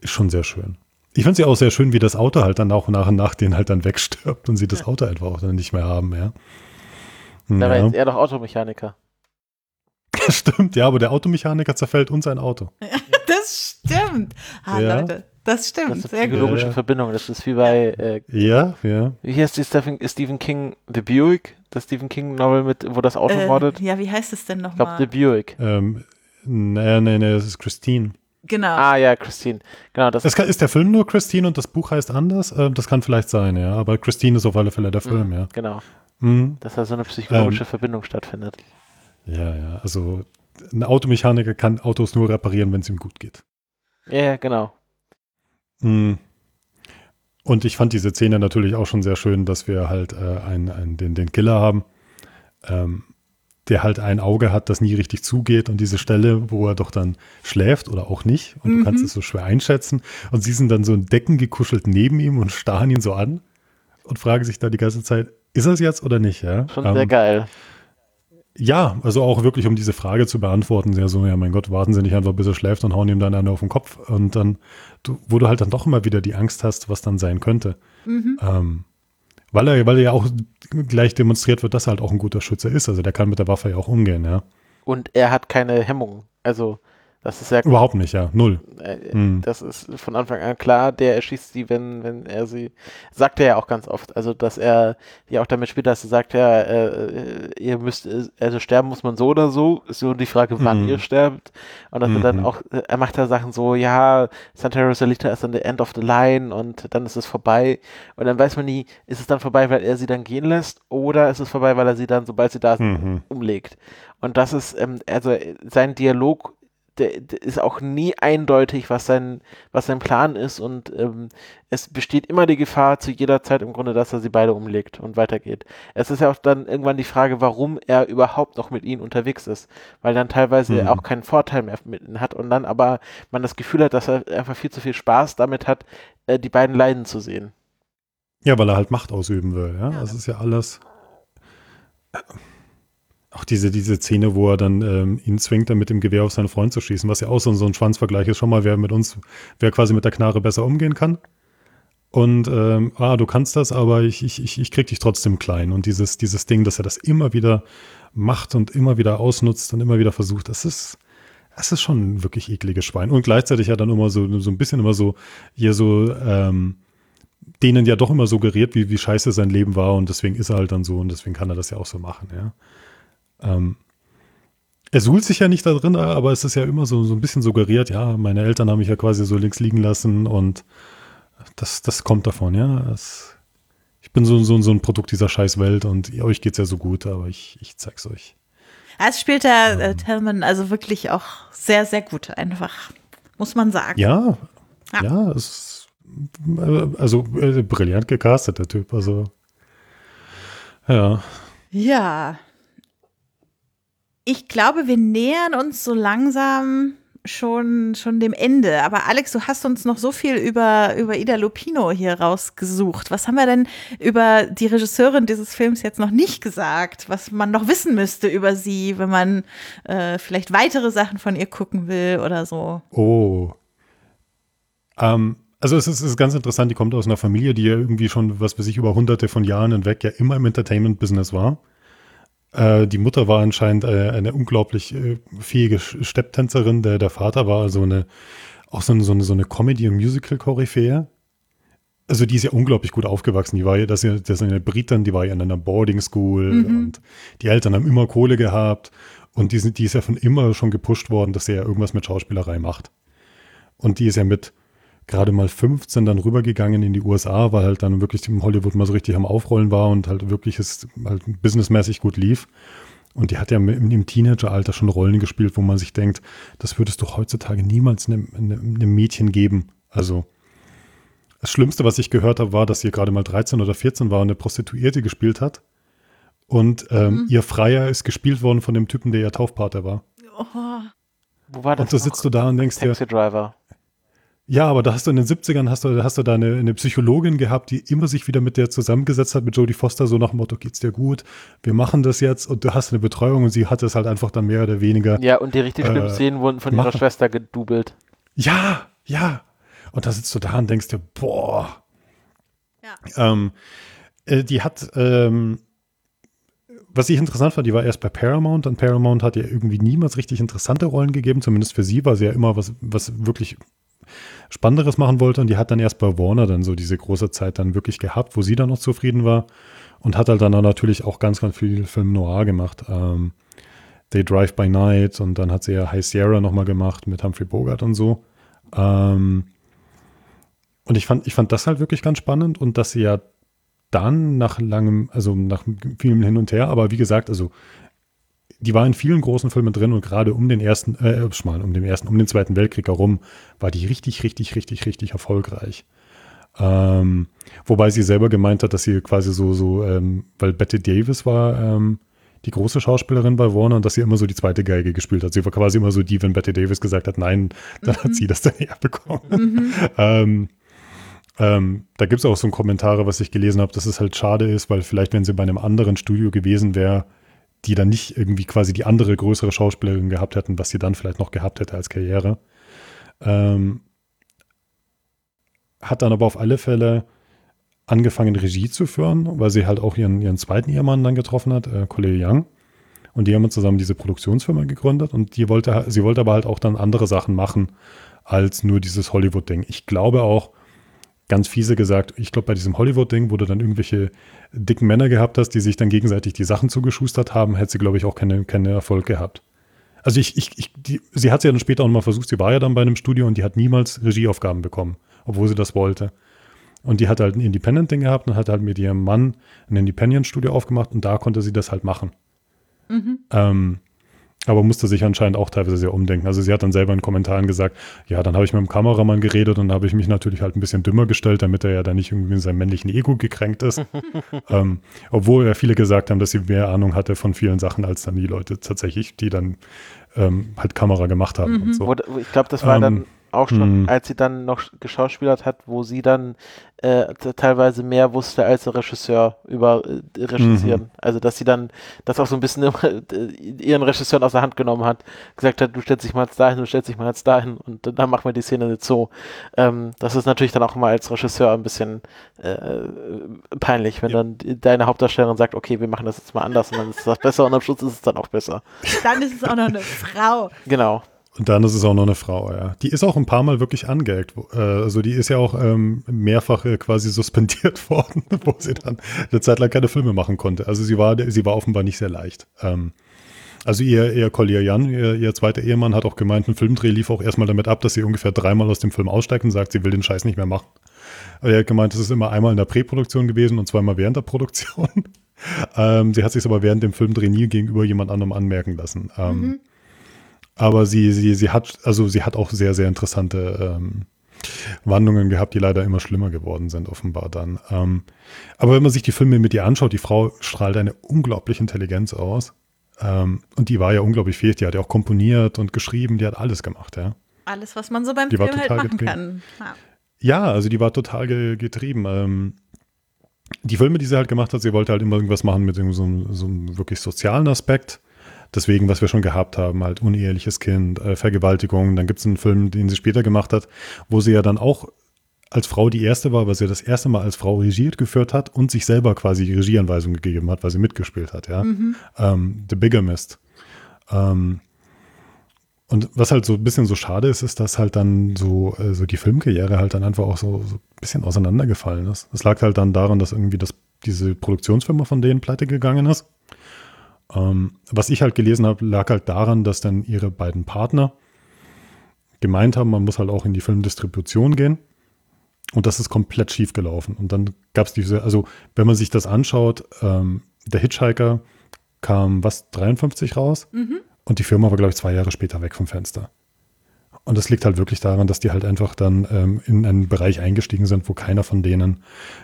ist schon sehr schön. Ich fand sie auch sehr schön, wie das Auto halt dann auch nach und nach den halt dann wegstirbt und sie das Auto einfach auch dann nicht mehr haben, ja. Da war jetzt eher doch Automechaniker. stimmt, ja, aber der Automechaniker zerfällt uns ein Auto. das stimmt. Ah, ja. Leute, das stimmt. Das ist eine psychologische Verbindung. Das ist wie bei. Äh, ja, ja. Wie heißt die Stephen, Stephen King The Buick? Das Stephen King Novel mit, wo das Auto äh, mordet? Ja, wie heißt es denn nochmal? Ich glaube The Buick. Ähm, nee, nee, nee, das ist Christine. Genau. Ah ja, Christine. Genau, das, das kann, ist der Film nur Christine und das Buch heißt anders? Ähm, das kann vielleicht sein, ja. Aber Christine ist auf alle Fälle der mhm, Film, mhm, ja. Genau. Mhm. Dass da so eine psychologische ähm, Verbindung stattfindet. Ja, ja. Also ein Automechaniker kann Autos nur reparieren, wenn es ihm gut geht. Ja, genau. Mhm. Und ich fand diese Szene natürlich auch schon sehr schön, dass wir halt äh, einen, einen, den, den Killer haben. Ähm, der halt ein Auge hat, das nie richtig zugeht und diese Stelle, wo er doch dann schläft oder auch nicht und mhm. du kannst mhm. es so schwer einschätzen und sie sind dann so in Decken gekuschelt neben ihm und starren ihn so an und fragen sich da die ganze Zeit, ist es jetzt oder nicht? Ja? Schon ähm, sehr geil. Ja, also auch wirklich, um diese Frage zu beantworten, sehr so, ja, mein Gott, warten Sie nicht einfach, bis er schläft und hauen ihm dann eine auf den Kopf. Und dann, du, wo du halt dann doch immer wieder die Angst hast, was dann sein könnte. Mhm. Ähm, weil er, weil er ja auch gleich demonstriert wird, dass er halt auch ein guter Schütze ist. Also der kann mit der Waffe ja auch umgehen, ja. Und er hat keine Hemmung. Also das ist ja überhaupt nicht, ja, null. Äh, mhm. Das ist von Anfang an klar. Der erschießt sie, wenn wenn er sie sagt er ja auch ganz oft. Also dass er ja auch damit spielt, dass er sagt, ja, äh, ihr müsst also sterben muss man so oder so. Ist so die Frage, wann mhm. ihr sterbt. Und dass mhm. er dann auch er macht da Sachen so, ja, Santa Rosalita ist an the end of the line und dann ist es vorbei. Und dann weiß man nie, ist es dann vorbei, weil er sie dann gehen lässt oder ist es vorbei, weil er sie dann, sobald sie da sind, mhm. umlegt. Und das ist ähm, also sein Dialog der, der, ist auch nie eindeutig, was sein, was sein Plan ist und ähm, es besteht immer die Gefahr zu jeder Zeit im Grunde, dass er sie beide umlegt und weitergeht. Es ist ja auch dann irgendwann die Frage, warum er überhaupt noch mit ihnen unterwegs ist, weil dann teilweise mhm. auch keinen Vorteil mehr mit ihnen hat und dann aber man das Gefühl hat, dass er einfach viel zu viel Spaß damit hat, äh, die beiden leiden zu sehen. Ja, weil er halt Macht ausüben will, ja. ja. Das ist ja alles. Auch diese, diese Szene, wo er dann ähm, ihn zwingt, dann mit dem Gewehr auf seinen Freund zu schießen, was ja auch so, so ein Schwanzvergleich ist. Schon mal, wer mit uns, wer quasi mit der Knarre besser umgehen kann. Und ähm, ah, du kannst das, aber ich, ich, ich, ich krieg dich trotzdem klein. Und dieses, dieses Ding, dass er das immer wieder macht und immer wieder ausnutzt und immer wieder versucht, das ist, das ist schon ein wirklich ekliges Schwein. Und gleichzeitig ja dann immer so, so ein bisschen immer so, hier so, ähm, denen ja doch immer suggeriert, wie, wie scheiße sein Leben war und deswegen ist er halt dann so und deswegen kann er das ja auch so machen, ja. Ähm, er suhlt sich ja nicht da drin, aber es ist ja immer so, so ein bisschen suggeriert, ja, meine Eltern haben mich ja quasi so links liegen lassen und das, das kommt davon, ja. Das, ich bin so, so, so ein Produkt dieser Scheißwelt und euch geht's ja so gut, aber ich, ich zeig's euch. Es spielt der äh, Tellman also wirklich auch sehr, sehr gut, einfach, muss man sagen. Ja, ja, ja es, also äh, brillant gecastet, der Typ, also ja. Ja, ich glaube, wir nähern uns so langsam schon, schon dem Ende. Aber Alex, du hast uns noch so viel über, über Ida Lupino hier rausgesucht. Was haben wir denn über die Regisseurin dieses Films jetzt noch nicht gesagt, was man noch wissen müsste über sie, wenn man äh, vielleicht weitere Sachen von ihr gucken will oder so? Oh. Ähm, also es ist, es ist, ganz interessant, die kommt aus einer Familie, die ja irgendwie schon, was weiß ich, über hunderte von Jahren hinweg ja immer im Entertainment-Business war. Äh, die Mutter war anscheinend äh, eine unglaublich äh, fähige Stepptänzerin. Der, der Vater war also eine, auch so eine, so eine, so eine Comedy- und Musical-Koryphäe. Also die ist ja unglaublich gut aufgewachsen. Die war ja, das ist, eine Britin, die war ja in einer Boarding School mhm. und die Eltern haben immer Kohle gehabt und die, sind, die ist ja von immer schon gepusht worden, dass sie ja irgendwas mit Schauspielerei macht. Und die ist ja mit gerade mal 15 dann rübergegangen in die USA, weil halt dann wirklich im Hollywood mal so richtig am Aufrollen war und halt wirklich es halt businessmäßig gut lief. Und die hat ja im Teenageralter schon Rollen gespielt, wo man sich denkt, das würdest du heutzutage niemals einem, einem Mädchen geben. Also das Schlimmste, was ich gehört habe, war, dass sie gerade mal 13 oder 14 war und eine Prostituierte gespielt hat. Und ähm, mhm. ihr Freier ist gespielt worden von dem Typen, der ihr Taufpater war. Oh. Wo war das? Und so sitzt du da und denkst Taxi dir. Driver. Ja, aber da hast du in den 70ern hast du, hast du da eine, eine, Psychologin gehabt, die immer sich wieder mit der zusammengesetzt hat, mit Jodie Foster, so nach dem Motto, geht's dir gut? Wir machen das jetzt und du hast eine Betreuung und sie hat es halt einfach dann mehr oder weniger. Ja, und die richtig äh, schlimmen Szenen wurden von machen. ihrer Schwester gedubelt. Ja, ja. Und da sitzt du da und denkst dir, boah. Ja. Ähm, äh, die hat, ähm, was ich interessant fand, die war erst bei Paramount und Paramount hat ihr irgendwie niemals richtig interessante Rollen gegeben, zumindest für sie war sie ja immer was, was wirklich Spannenderes machen wollte. Und die hat dann erst bei Warner dann so diese große Zeit dann wirklich gehabt, wo sie dann noch zufrieden war. Und hat halt dann natürlich auch ganz, ganz viel Film Noir gemacht. Ähm, They Drive by Night und dann hat sie ja High Sierra nochmal gemacht mit Humphrey Bogart und so. Ähm, und ich fand, ich fand das halt wirklich ganz spannend und dass sie ja dann nach langem, also nach vielem Hin und Her, aber wie gesagt, also die war in vielen großen Filmen drin und gerade um den ersten, äh, mal, um den ersten, um den Zweiten Weltkrieg herum war die richtig, richtig, richtig, richtig erfolgreich. Ähm, wobei sie selber gemeint hat, dass sie quasi so, so, ähm, weil Betty Davis war ähm, die große Schauspielerin bei Warner und dass sie immer so die zweite Geige gespielt hat. Sie war quasi immer so die, wenn Betty Davis gesagt hat, nein, dann mhm. hat sie das dann eher bekommen. Mhm. ähm, ähm, da gibt es auch so Kommentare, was ich gelesen habe, dass es halt schade ist, weil vielleicht, wenn sie bei einem anderen Studio gewesen wäre, die dann nicht irgendwie quasi die andere größere Schauspielerin gehabt hätten, was sie dann vielleicht noch gehabt hätte als Karriere. Ähm, hat dann aber auf alle Fälle angefangen, Regie zu führen, weil sie halt auch ihren, ihren zweiten Ehemann dann getroffen hat, äh, Colette Young. Und die haben zusammen diese Produktionsfirma gegründet und die wollte, sie wollte aber halt auch dann andere Sachen machen als nur dieses Hollywood-Ding. Ich glaube auch, ganz fiese gesagt, ich glaube, bei diesem Hollywood-Ding, wo du dann irgendwelche dicken Männer gehabt hast, die sich dann gegenseitig die Sachen zugeschustert haben, hätte sie, glaube ich, auch keinen keine Erfolg gehabt. Also ich, ich, ich die, sie hat es ja dann später auch mal versucht, sie war ja dann bei einem Studio und die hat niemals Regieaufgaben bekommen, obwohl sie das wollte. Und die hat halt ein Independent-Ding gehabt und hat halt mit ihrem Mann ein Independent-Studio aufgemacht und da konnte sie das halt machen. Mhm. Ähm, aber musste sich anscheinend auch teilweise sehr umdenken. Also sie hat dann selber in Kommentaren gesagt, ja, dann habe ich mit dem Kameramann geredet und habe ich mich natürlich halt ein bisschen dümmer gestellt, damit er ja dann nicht irgendwie in seinem männlichen Ego gekränkt ist. ähm, obwohl ja viele gesagt haben, dass sie mehr Ahnung hatte von vielen Sachen als dann die Leute tatsächlich, die dann ähm, halt Kamera gemacht haben mhm. und so. Ich glaube, das war ähm, dann auch schon, mhm. als sie dann noch geschauspielert hat, wo sie dann äh, teilweise mehr wusste als der Regisseur über äh, Regissieren. Mhm. Also, dass sie dann das auch so ein bisschen äh, ihren Regisseuren aus der Hand genommen hat, gesagt hat, du stellst dich mal jetzt dahin, du stellst dich mal jetzt dahin und dann machen wir die Szene jetzt so. Ähm, das ist natürlich dann auch mal als Regisseur ein bisschen äh, peinlich, wenn ja. dann deine Hauptdarstellerin sagt, okay, wir machen das jetzt mal anders und dann ist das besser und am Schluss ist es dann auch besser. Dann ist es auch noch eine Frau. Genau. Und dann ist es auch noch eine Frau, ja. Die ist auch ein paar Mal wirklich angeeckt. Äh, also die ist ja auch ähm, mehrfach äh, quasi suspendiert worden, wo sie dann eine Zeit lang keine Filme machen konnte. Also sie war, sie war offenbar nicht sehr leicht. Ähm, also ihr, ihr Collier Jan, ihr, ihr zweiter Ehemann, hat auch gemeint, ein Filmdreh lief auch erstmal damit ab, dass sie ungefähr dreimal aus dem Film aussteigt und sagt, sie will den Scheiß nicht mehr machen. Aber er hat gemeint, es ist immer einmal in der Präproduktion gewesen und zweimal während der Produktion. ähm, sie hat sich aber während dem Filmdreh nie gegenüber jemand anderem anmerken lassen. Ähm, mhm. Aber sie, sie, sie hat, also sie hat auch sehr, sehr interessante ähm, Wandlungen gehabt, die leider immer schlimmer geworden sind, offenbar dann. Ähm, aber wenn man sich die Filme mit ihr anschaut, die Frau strahlt eine unglaubliche Intelligenz aus. Ähm, und die war ja unglaublich fähig. Die hat ja auch komponiert und geschrieben. Die hat alles gemacht, ja. Alles, was man so beim die Film halt machen kann. Ja. ja. also die war total ge getrieben. Ähm, die Filme, die sie halt gemacht hat, sie wollte halt immer irgendwas machen mit so, so einem wirklich sozialen Aspekt. Deswegen, was wir schon gehabt haben, halt uneheliches Kind, äh, Vergewaltigung. Dann gibt es einen Film, den sie später gemacht hat, wo sie ja dann auch als Frau die erste war, weil sie das erste Mal als Frau regiert geführt hat und sich selber quasi Regieanweisungen gegeben hat, weil sie mitgespielt hat, ja. Mhm. Ähm, The Bigamist. Ähm, und was halt so ein bisschen so schade ist, ist, dass halt dann so, äh, so die Filmkarriere halt dann einfach auch so, so ein bisschen auseinandergefallen ist. Das lag halt dann daran, dass irgendwie das, diese Produktionsfirma von denen pleite gegangen ist. Ähm, was ich halt gelesen habe, lag halt daran, dass dann ihre beiden Partner gemeint haben, man muss halt auch in die Filmdistribution gehen. Und das ist komplett schief gelaufen. Und dann gab es diese, also wenn man sich das anschaut, ähm, der Hitchhiker kam was, 53 raus? Mhm. Und die Firma war, glaube ich, zwei Jahre später weg vom Fenster. Und das liegt halt wirklich daran, dass die halt einfach dann ähm, in einen Bereich eingestiegen sind, wo keiner von denen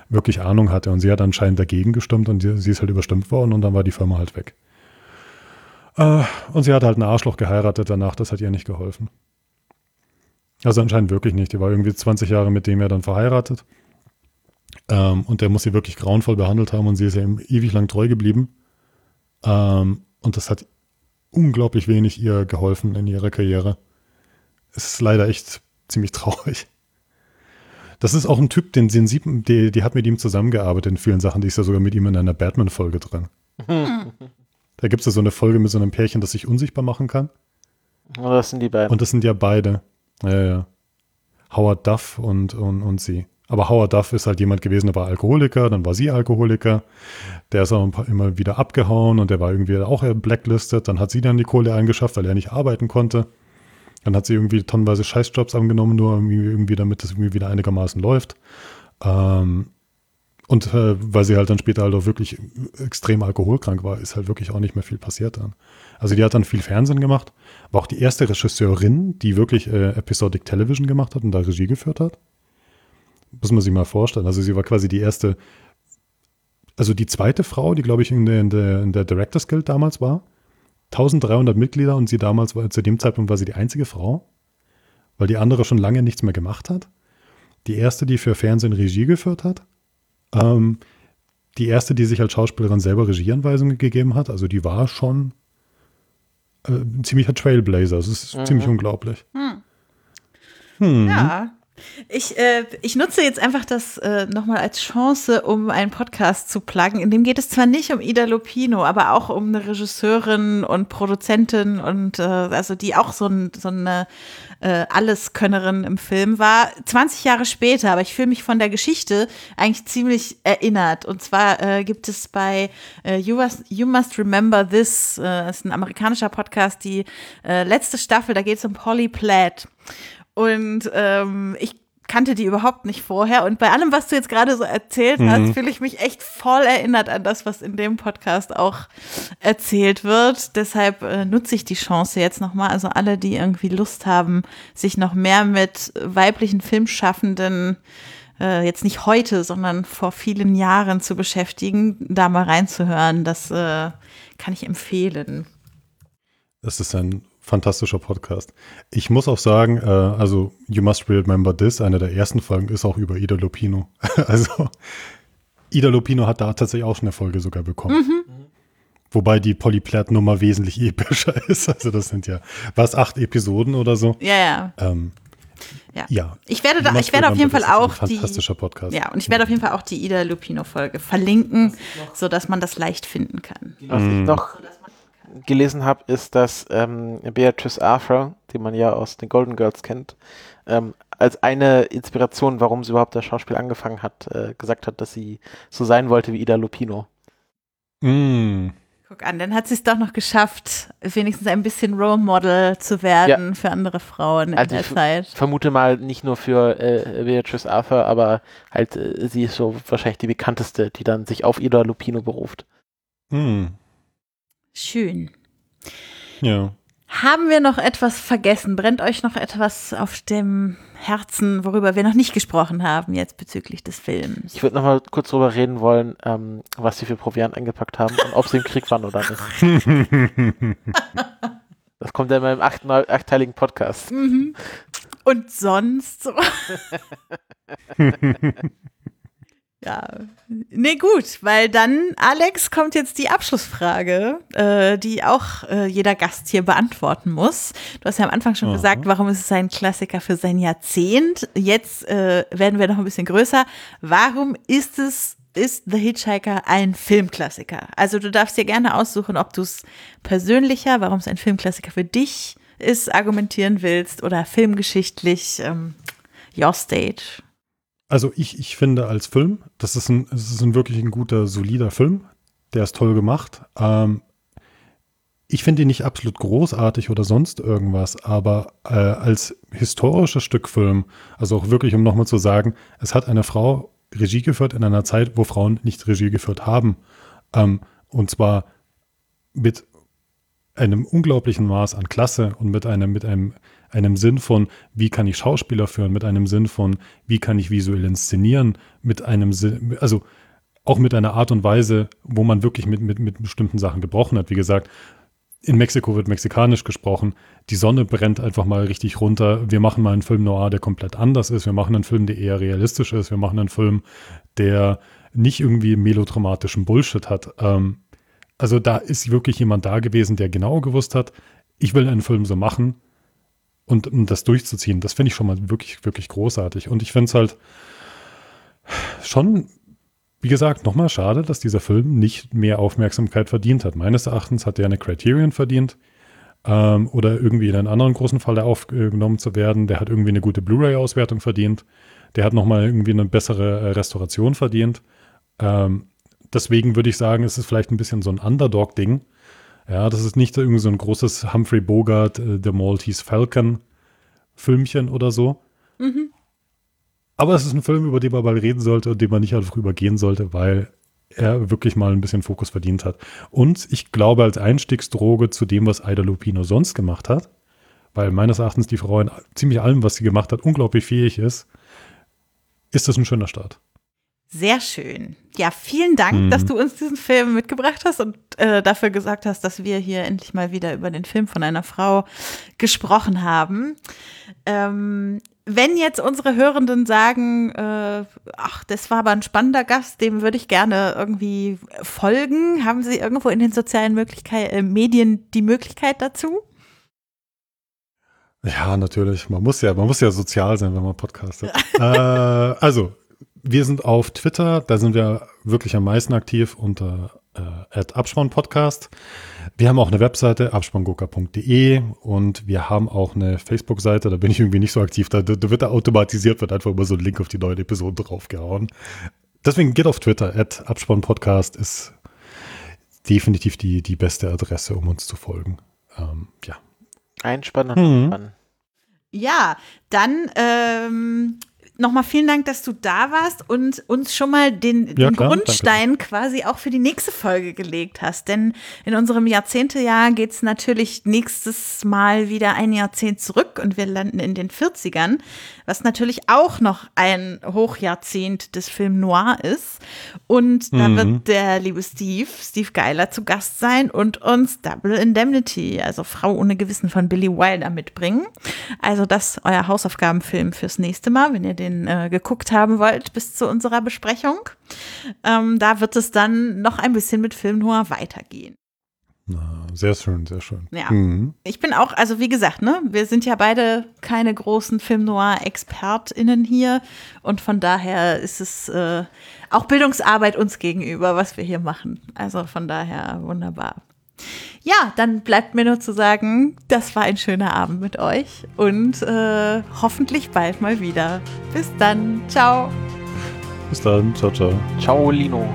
wirklich Ahnung hatte. Und sie hat anscheinend dagegen gestimmt und sie, sie ist halt überstimmt worden und dann war die Firma halt weg. Äh, und sie hat halt ein Arschloch geheiratet danach, das hat ihr nicht geholfen. Also anscheinend wirklich nicht. Die war irgendwie 20 Jahre mit dem ja dann verheiratet. Ähm, und der muss sie wirklich grauenvoll behandelt haben und sie ist ja ihm ewig lang treu geblieben. Ähm, und das hat unglaublich wenig ihr geholfen in ihrer Karriere. Es ist leider echt ziemlich traurig. Das ist auch ein Typ, den, den sieht, die, die hat mit ihm zusammengearbeitet in vielen Sachen. Die ist ja sogar mit ihm in einer Batman-Folge drin. Da gibt es ja so eine Folge mit so einem Pärchen, das sich unsichtbar machen kann. Und das sind die beiden. Und das sind ja beide. Ja, ja. Howard Duff und, und, und sie. Aber Howard Duff ist halt jemand gewesen, der war Alkoholiker, dann war sie Alkoholiker. Der ist auch immer wieder abgehauen und der war irgendwie auch blacklisted. Dann hat sie dann die Kohle eingeschafft, weil er nicht arbeiten konnte. Dann hat sie irgendwie tonnenweise Scheißjobs angenommen, nur irgendwie, irgendwie damit das irgendwie wieder einigermaßen läuft. Ähm, und äh, weil sie halt dann später halt auch wirklich extrem alkoholkrank war, ist halt wirklich auch nicht mehr viel passiert dann. Also die hat dann viel Fernsehen gemacht, war auch die erste Regisseurin, die wirklich äh, Episodic Television gemacht hat und da Regie geführt hat. Muss man sich mal vorstellen. Also sie war quasi die erste, also die zweite Frau, die glaube ich in der, in der, in der Directors Guild damals war. 1300 Mitglieder und sie damals war, zu dem Zeitpunkt war sie die einzige Frau, weil die andere schon lange nichts mehr gemacht hat. Die erste, die für Fernsehen Regie geführt hat ähm, die erste, die sich als Schauspielerin selber Regieanweisungen gegeben hat, also die war schon äh, ein ziemlicher Trailblazer. Das ist mhm. ziemlich unglaublich. Hm. Hm. Ja, ich, äh, ich nutze jetzt einfach das äh, nochmal als Chance, um einen Podcast zu pluggen. In dem geht es zwar nicht um Ida Lupino, aber auch um eine Regisseurin und Produzentin und äh, also die auch so, ein, so eine äh, Alleskönnerin im Film war. 20 Jahre später, aber ich fühle mich von der Geschichte eigentlich ziemlich erinnert. Und zwar äh, gibt es bei äh, you, Must, you Must Remember This, äh, das ist ein amerikanischer Podcast, die äh, letzte Staffel, da geht es um Polly Platt. Und ähm, ich kannte die überhaupt nicht vorher. Und bei allem, was du jetzt gerade so erzählt mhm. hast, fühle ich mich echt voll erinnert an das, was in dem Podcast auch erzählt wird. Deshalb äh, nutze ich die Chance jetzt nochmal. Also alle, die irgendwie Lust haben, sich noch mehr mit weiblichen Filmschaffenden äh, jetzt nicht heute, sondern vor vielen Jahren zu beschäftigen, da mal reinzuhören. Das äh, kann ich empfehlen. Das ist ein fantastischer Podcast. Ich muss auch sagen, äh, also You Must Remember This, eine der ersten Folgen ist auch über Ida Lupino. also Ida Lupino hat da tatsächlich auch schon eine Folge sogar bekommen. Mhm. Wobei die Polly Platt Nummer wesentlich epischer ist. Also das sind ja, was, acht Episoden oder so? Ja, ja. Ähm, ja. ja. Ich werde da, ich werde auf jeden Fall auch die fantastischer Podcast. Ja, und ich werde auf jeden Fall auch die Ida Lupino Folge verlinken, sodass man das leicht finden kann. Was ich mhm. noch gelesen habe, ist, dass ähm, Beatrice Arthur, die man ja aus den Golden Girls kennt, ähm, als eine Inspiration, warum sie überhaupt das Schauspiel angefangen hat, äh, gesagt hat, dass sie so sein wollte wie Ida Lupino. Mm. Guck an, dann hat sie es doch noch geschafft, wenigstens ein bisschen Role Model zu werden ja. für andere Frauen in also der Zeit. Ich vermute mal nicht nur für äh, Beatrice Arthur, aber halt äh, sie ist so wahrscheinlich die bekannteste, die dann sich auf Ida Lupino beruft. Mm. Schön. Ja. Haben wir noch etwas vergessen? Brennt euch noch etwas auf dem Herzen, worüber wir noch nicht gesprochen haben jetzt bezüglich des Films? Ich würde noch mal kurz darüber reden wollen, ähm, was sie für Proviant eingepackt haben und ob sie im Krieg waren oder nicht. das kommt ja in meinem acht, achtteiligen Podcast. Mhm. Und sonst? Ja, nee, gut, weil dann, Alex, kommt jetzt die Abschlussfrage, äh, die auch äh, jeder Gast hier beantworten muss. Du hast ja am Anfang schon Aha. gesagt, warum ist es ein Klassiker für sein Jahrzehnt? Jetzt äh, werden wir noch ein bisschen größer. Warum ist es, ist The Hitchhiker ein Filmklassiker? Also du darfst dir gerne aussuchen, ob du es persönlicher, warum es ein Filmklassiker für dich ist, argumentieren willst oder filmgeschichtlich, ähm, your stage. Also ich, ich finde als Film, das ist ein, das ist ein wirklich ein guter, solider Film. Der ist toll gemacht. Ähm, ich finde ihn nicht absolut großartig oder sonst irgendwas, aber äh, als historisches Stück Film, also auch wirklich, um nochmal zu sagen, es hat eine Frau Regie geführt in einer Zeit, wo Frauen nicht Regie geführt haben. Ähm, und zwar mit einem unglaublichen Maß an Klasse und mit einem, mit einem einem Sinn von, wie kann ich Schauspieler führen, mit einem Sinn von, wie kann ich visuell inszenieren, mit einem Sinn, also auch mit einer Art und Weise, wo man wirklich mit, mit, mit bestimmten Sachen gebrochen hat. Wie gesagt, in Mexiko wird mexikanisch gesprochen. Die Sonne brennt einfach mal richtig runter. Wir machen mal einen Film noir, der komplett anders ist. Wir machen einen Film, der eher realistisch ist. Wir machen einen Film, der nicht irgendwie melodramatischen Bullshit hat. Ähm, also da ist wirklich jemand da gewesen, der genau gewusst hat, ich will einen Film so machen und um das durchzuziehen, das finde ich schon mal wirklich, wirklich großartig. Und ich finde es halt schon, wie gesagt, nochmal schade, dass dieser Film nicht mehr Aufmerksamkeit verdient hat. Meines Erachtens hat er eine Criterion verdient ähm, oder irgendwie in einen anderen großen Fall aufgenommen zu werden. Der hat irgendwie eine gute Blu-ray-Auswertung verdient. Der hat nochmal irgendwie eine bessere äh, Restauration verdient. Ähm, deswegen würde ich sagen, es ist vielleicht ein bisschen so ein Underdog-Ding. Ja, das ist nicht irgendwie so ein großes Humphrey Bogart, äh, The Maltese Falcon Filmchen oder so. Mhm. Aber es ist ein Film, über den man mal reden sollte und den man nicht einfach übergehen sollte, weil er wirklich mal ein bisschen Fokus verdient hat. Und ich glaube, als Einstiegsdroge zu dem, was Ida Lupino sonst gemacht hat, weil meines Erachtens die Frau in ziemlich allem, was sie gemacht hat, unglaublich fähig ist, ist das ein schöner Start. Sehr schön. Ja, vielen Dank, mhm. dass du uns diesen Film mitgebracht hast und äh, dafür gesagt hast, dass wir hier endlich mal wieder über den Film von einer Frau gesprochen haben. Ähm, wenn jetzt unsere Hörenden sagen, äh, ach, das war aber ein spannender Gast, dem würde ich gerne irgendwie folgen, haben Sie irgendwo in den sozialen äh, Medien die Möglichkeit dazu? Ja, natürlich. Man muss ja, man muss ja sozial sein, wenn man podcastet. äh, also, wir sind auf Twitter, da sind wir wirklich am meisten aktiv unter äh, Abspann Podcast. Wir haben auch eine Webseite, abspanngucker.de und wir haben auch eine Facebook-Seite, da bin ich irgendwie nicht so aktiv, da, da wird da automatisiert, wird einfach immer so ein Link auf die neue Episode draufgehauen. Deswegen geht auf Twitter, Abspann Podcast ist definitiv die, die beste Adresse, um uns zu folgen. Ähm, ja. Einspannen. Mhm. Ja, dann ähm, nochmal vielen Dank, dass du da warst und uns schon mal den, ja, den klar, Grundstein danke. quasi auch für die nächste Folge gelegt hast. Denn in unserem Jahrzehntejahr geht es natürlich nächstes Mal wieder ein Jahrzehnt zurück und wir landen in den 40ern, was natürlich auch noch ein Hochjahrzehnt des Film Noir ist. Und da mhm. wird der liebe Steve, Steve Geiler, zu Gast sein und uns Double Indemnity, also Frau ohne Gewissen von Billy Wilder mitbringen. Also das euer Hausaufgabenfilm fürs nächste Mal, wenn ihr den den äh, geguckt haben wollt bis zu unserer Besprechung. Ähm, da wird es dann noch ein bisschen mit Film Noir weitergehen. Na, sehr schön, sehr schön. Ja. Mhm. Ich bin auch, also wie gesagt, ne, wir sind ja beide keine großen Film Noir-ExpertInnen hier und von daher ist es äh, auch Bildungsarbeit uns gegenüber, was wir hier machen. Also von daher wunderbar. Ja, dann bleibt mir nur zu sagen, das war ein schöner Abend mit euch und äh, hoffentlich bald mal wieder. Bis dann. Ciao. Bis dann. Ciao, ciao. Ciao, Lino.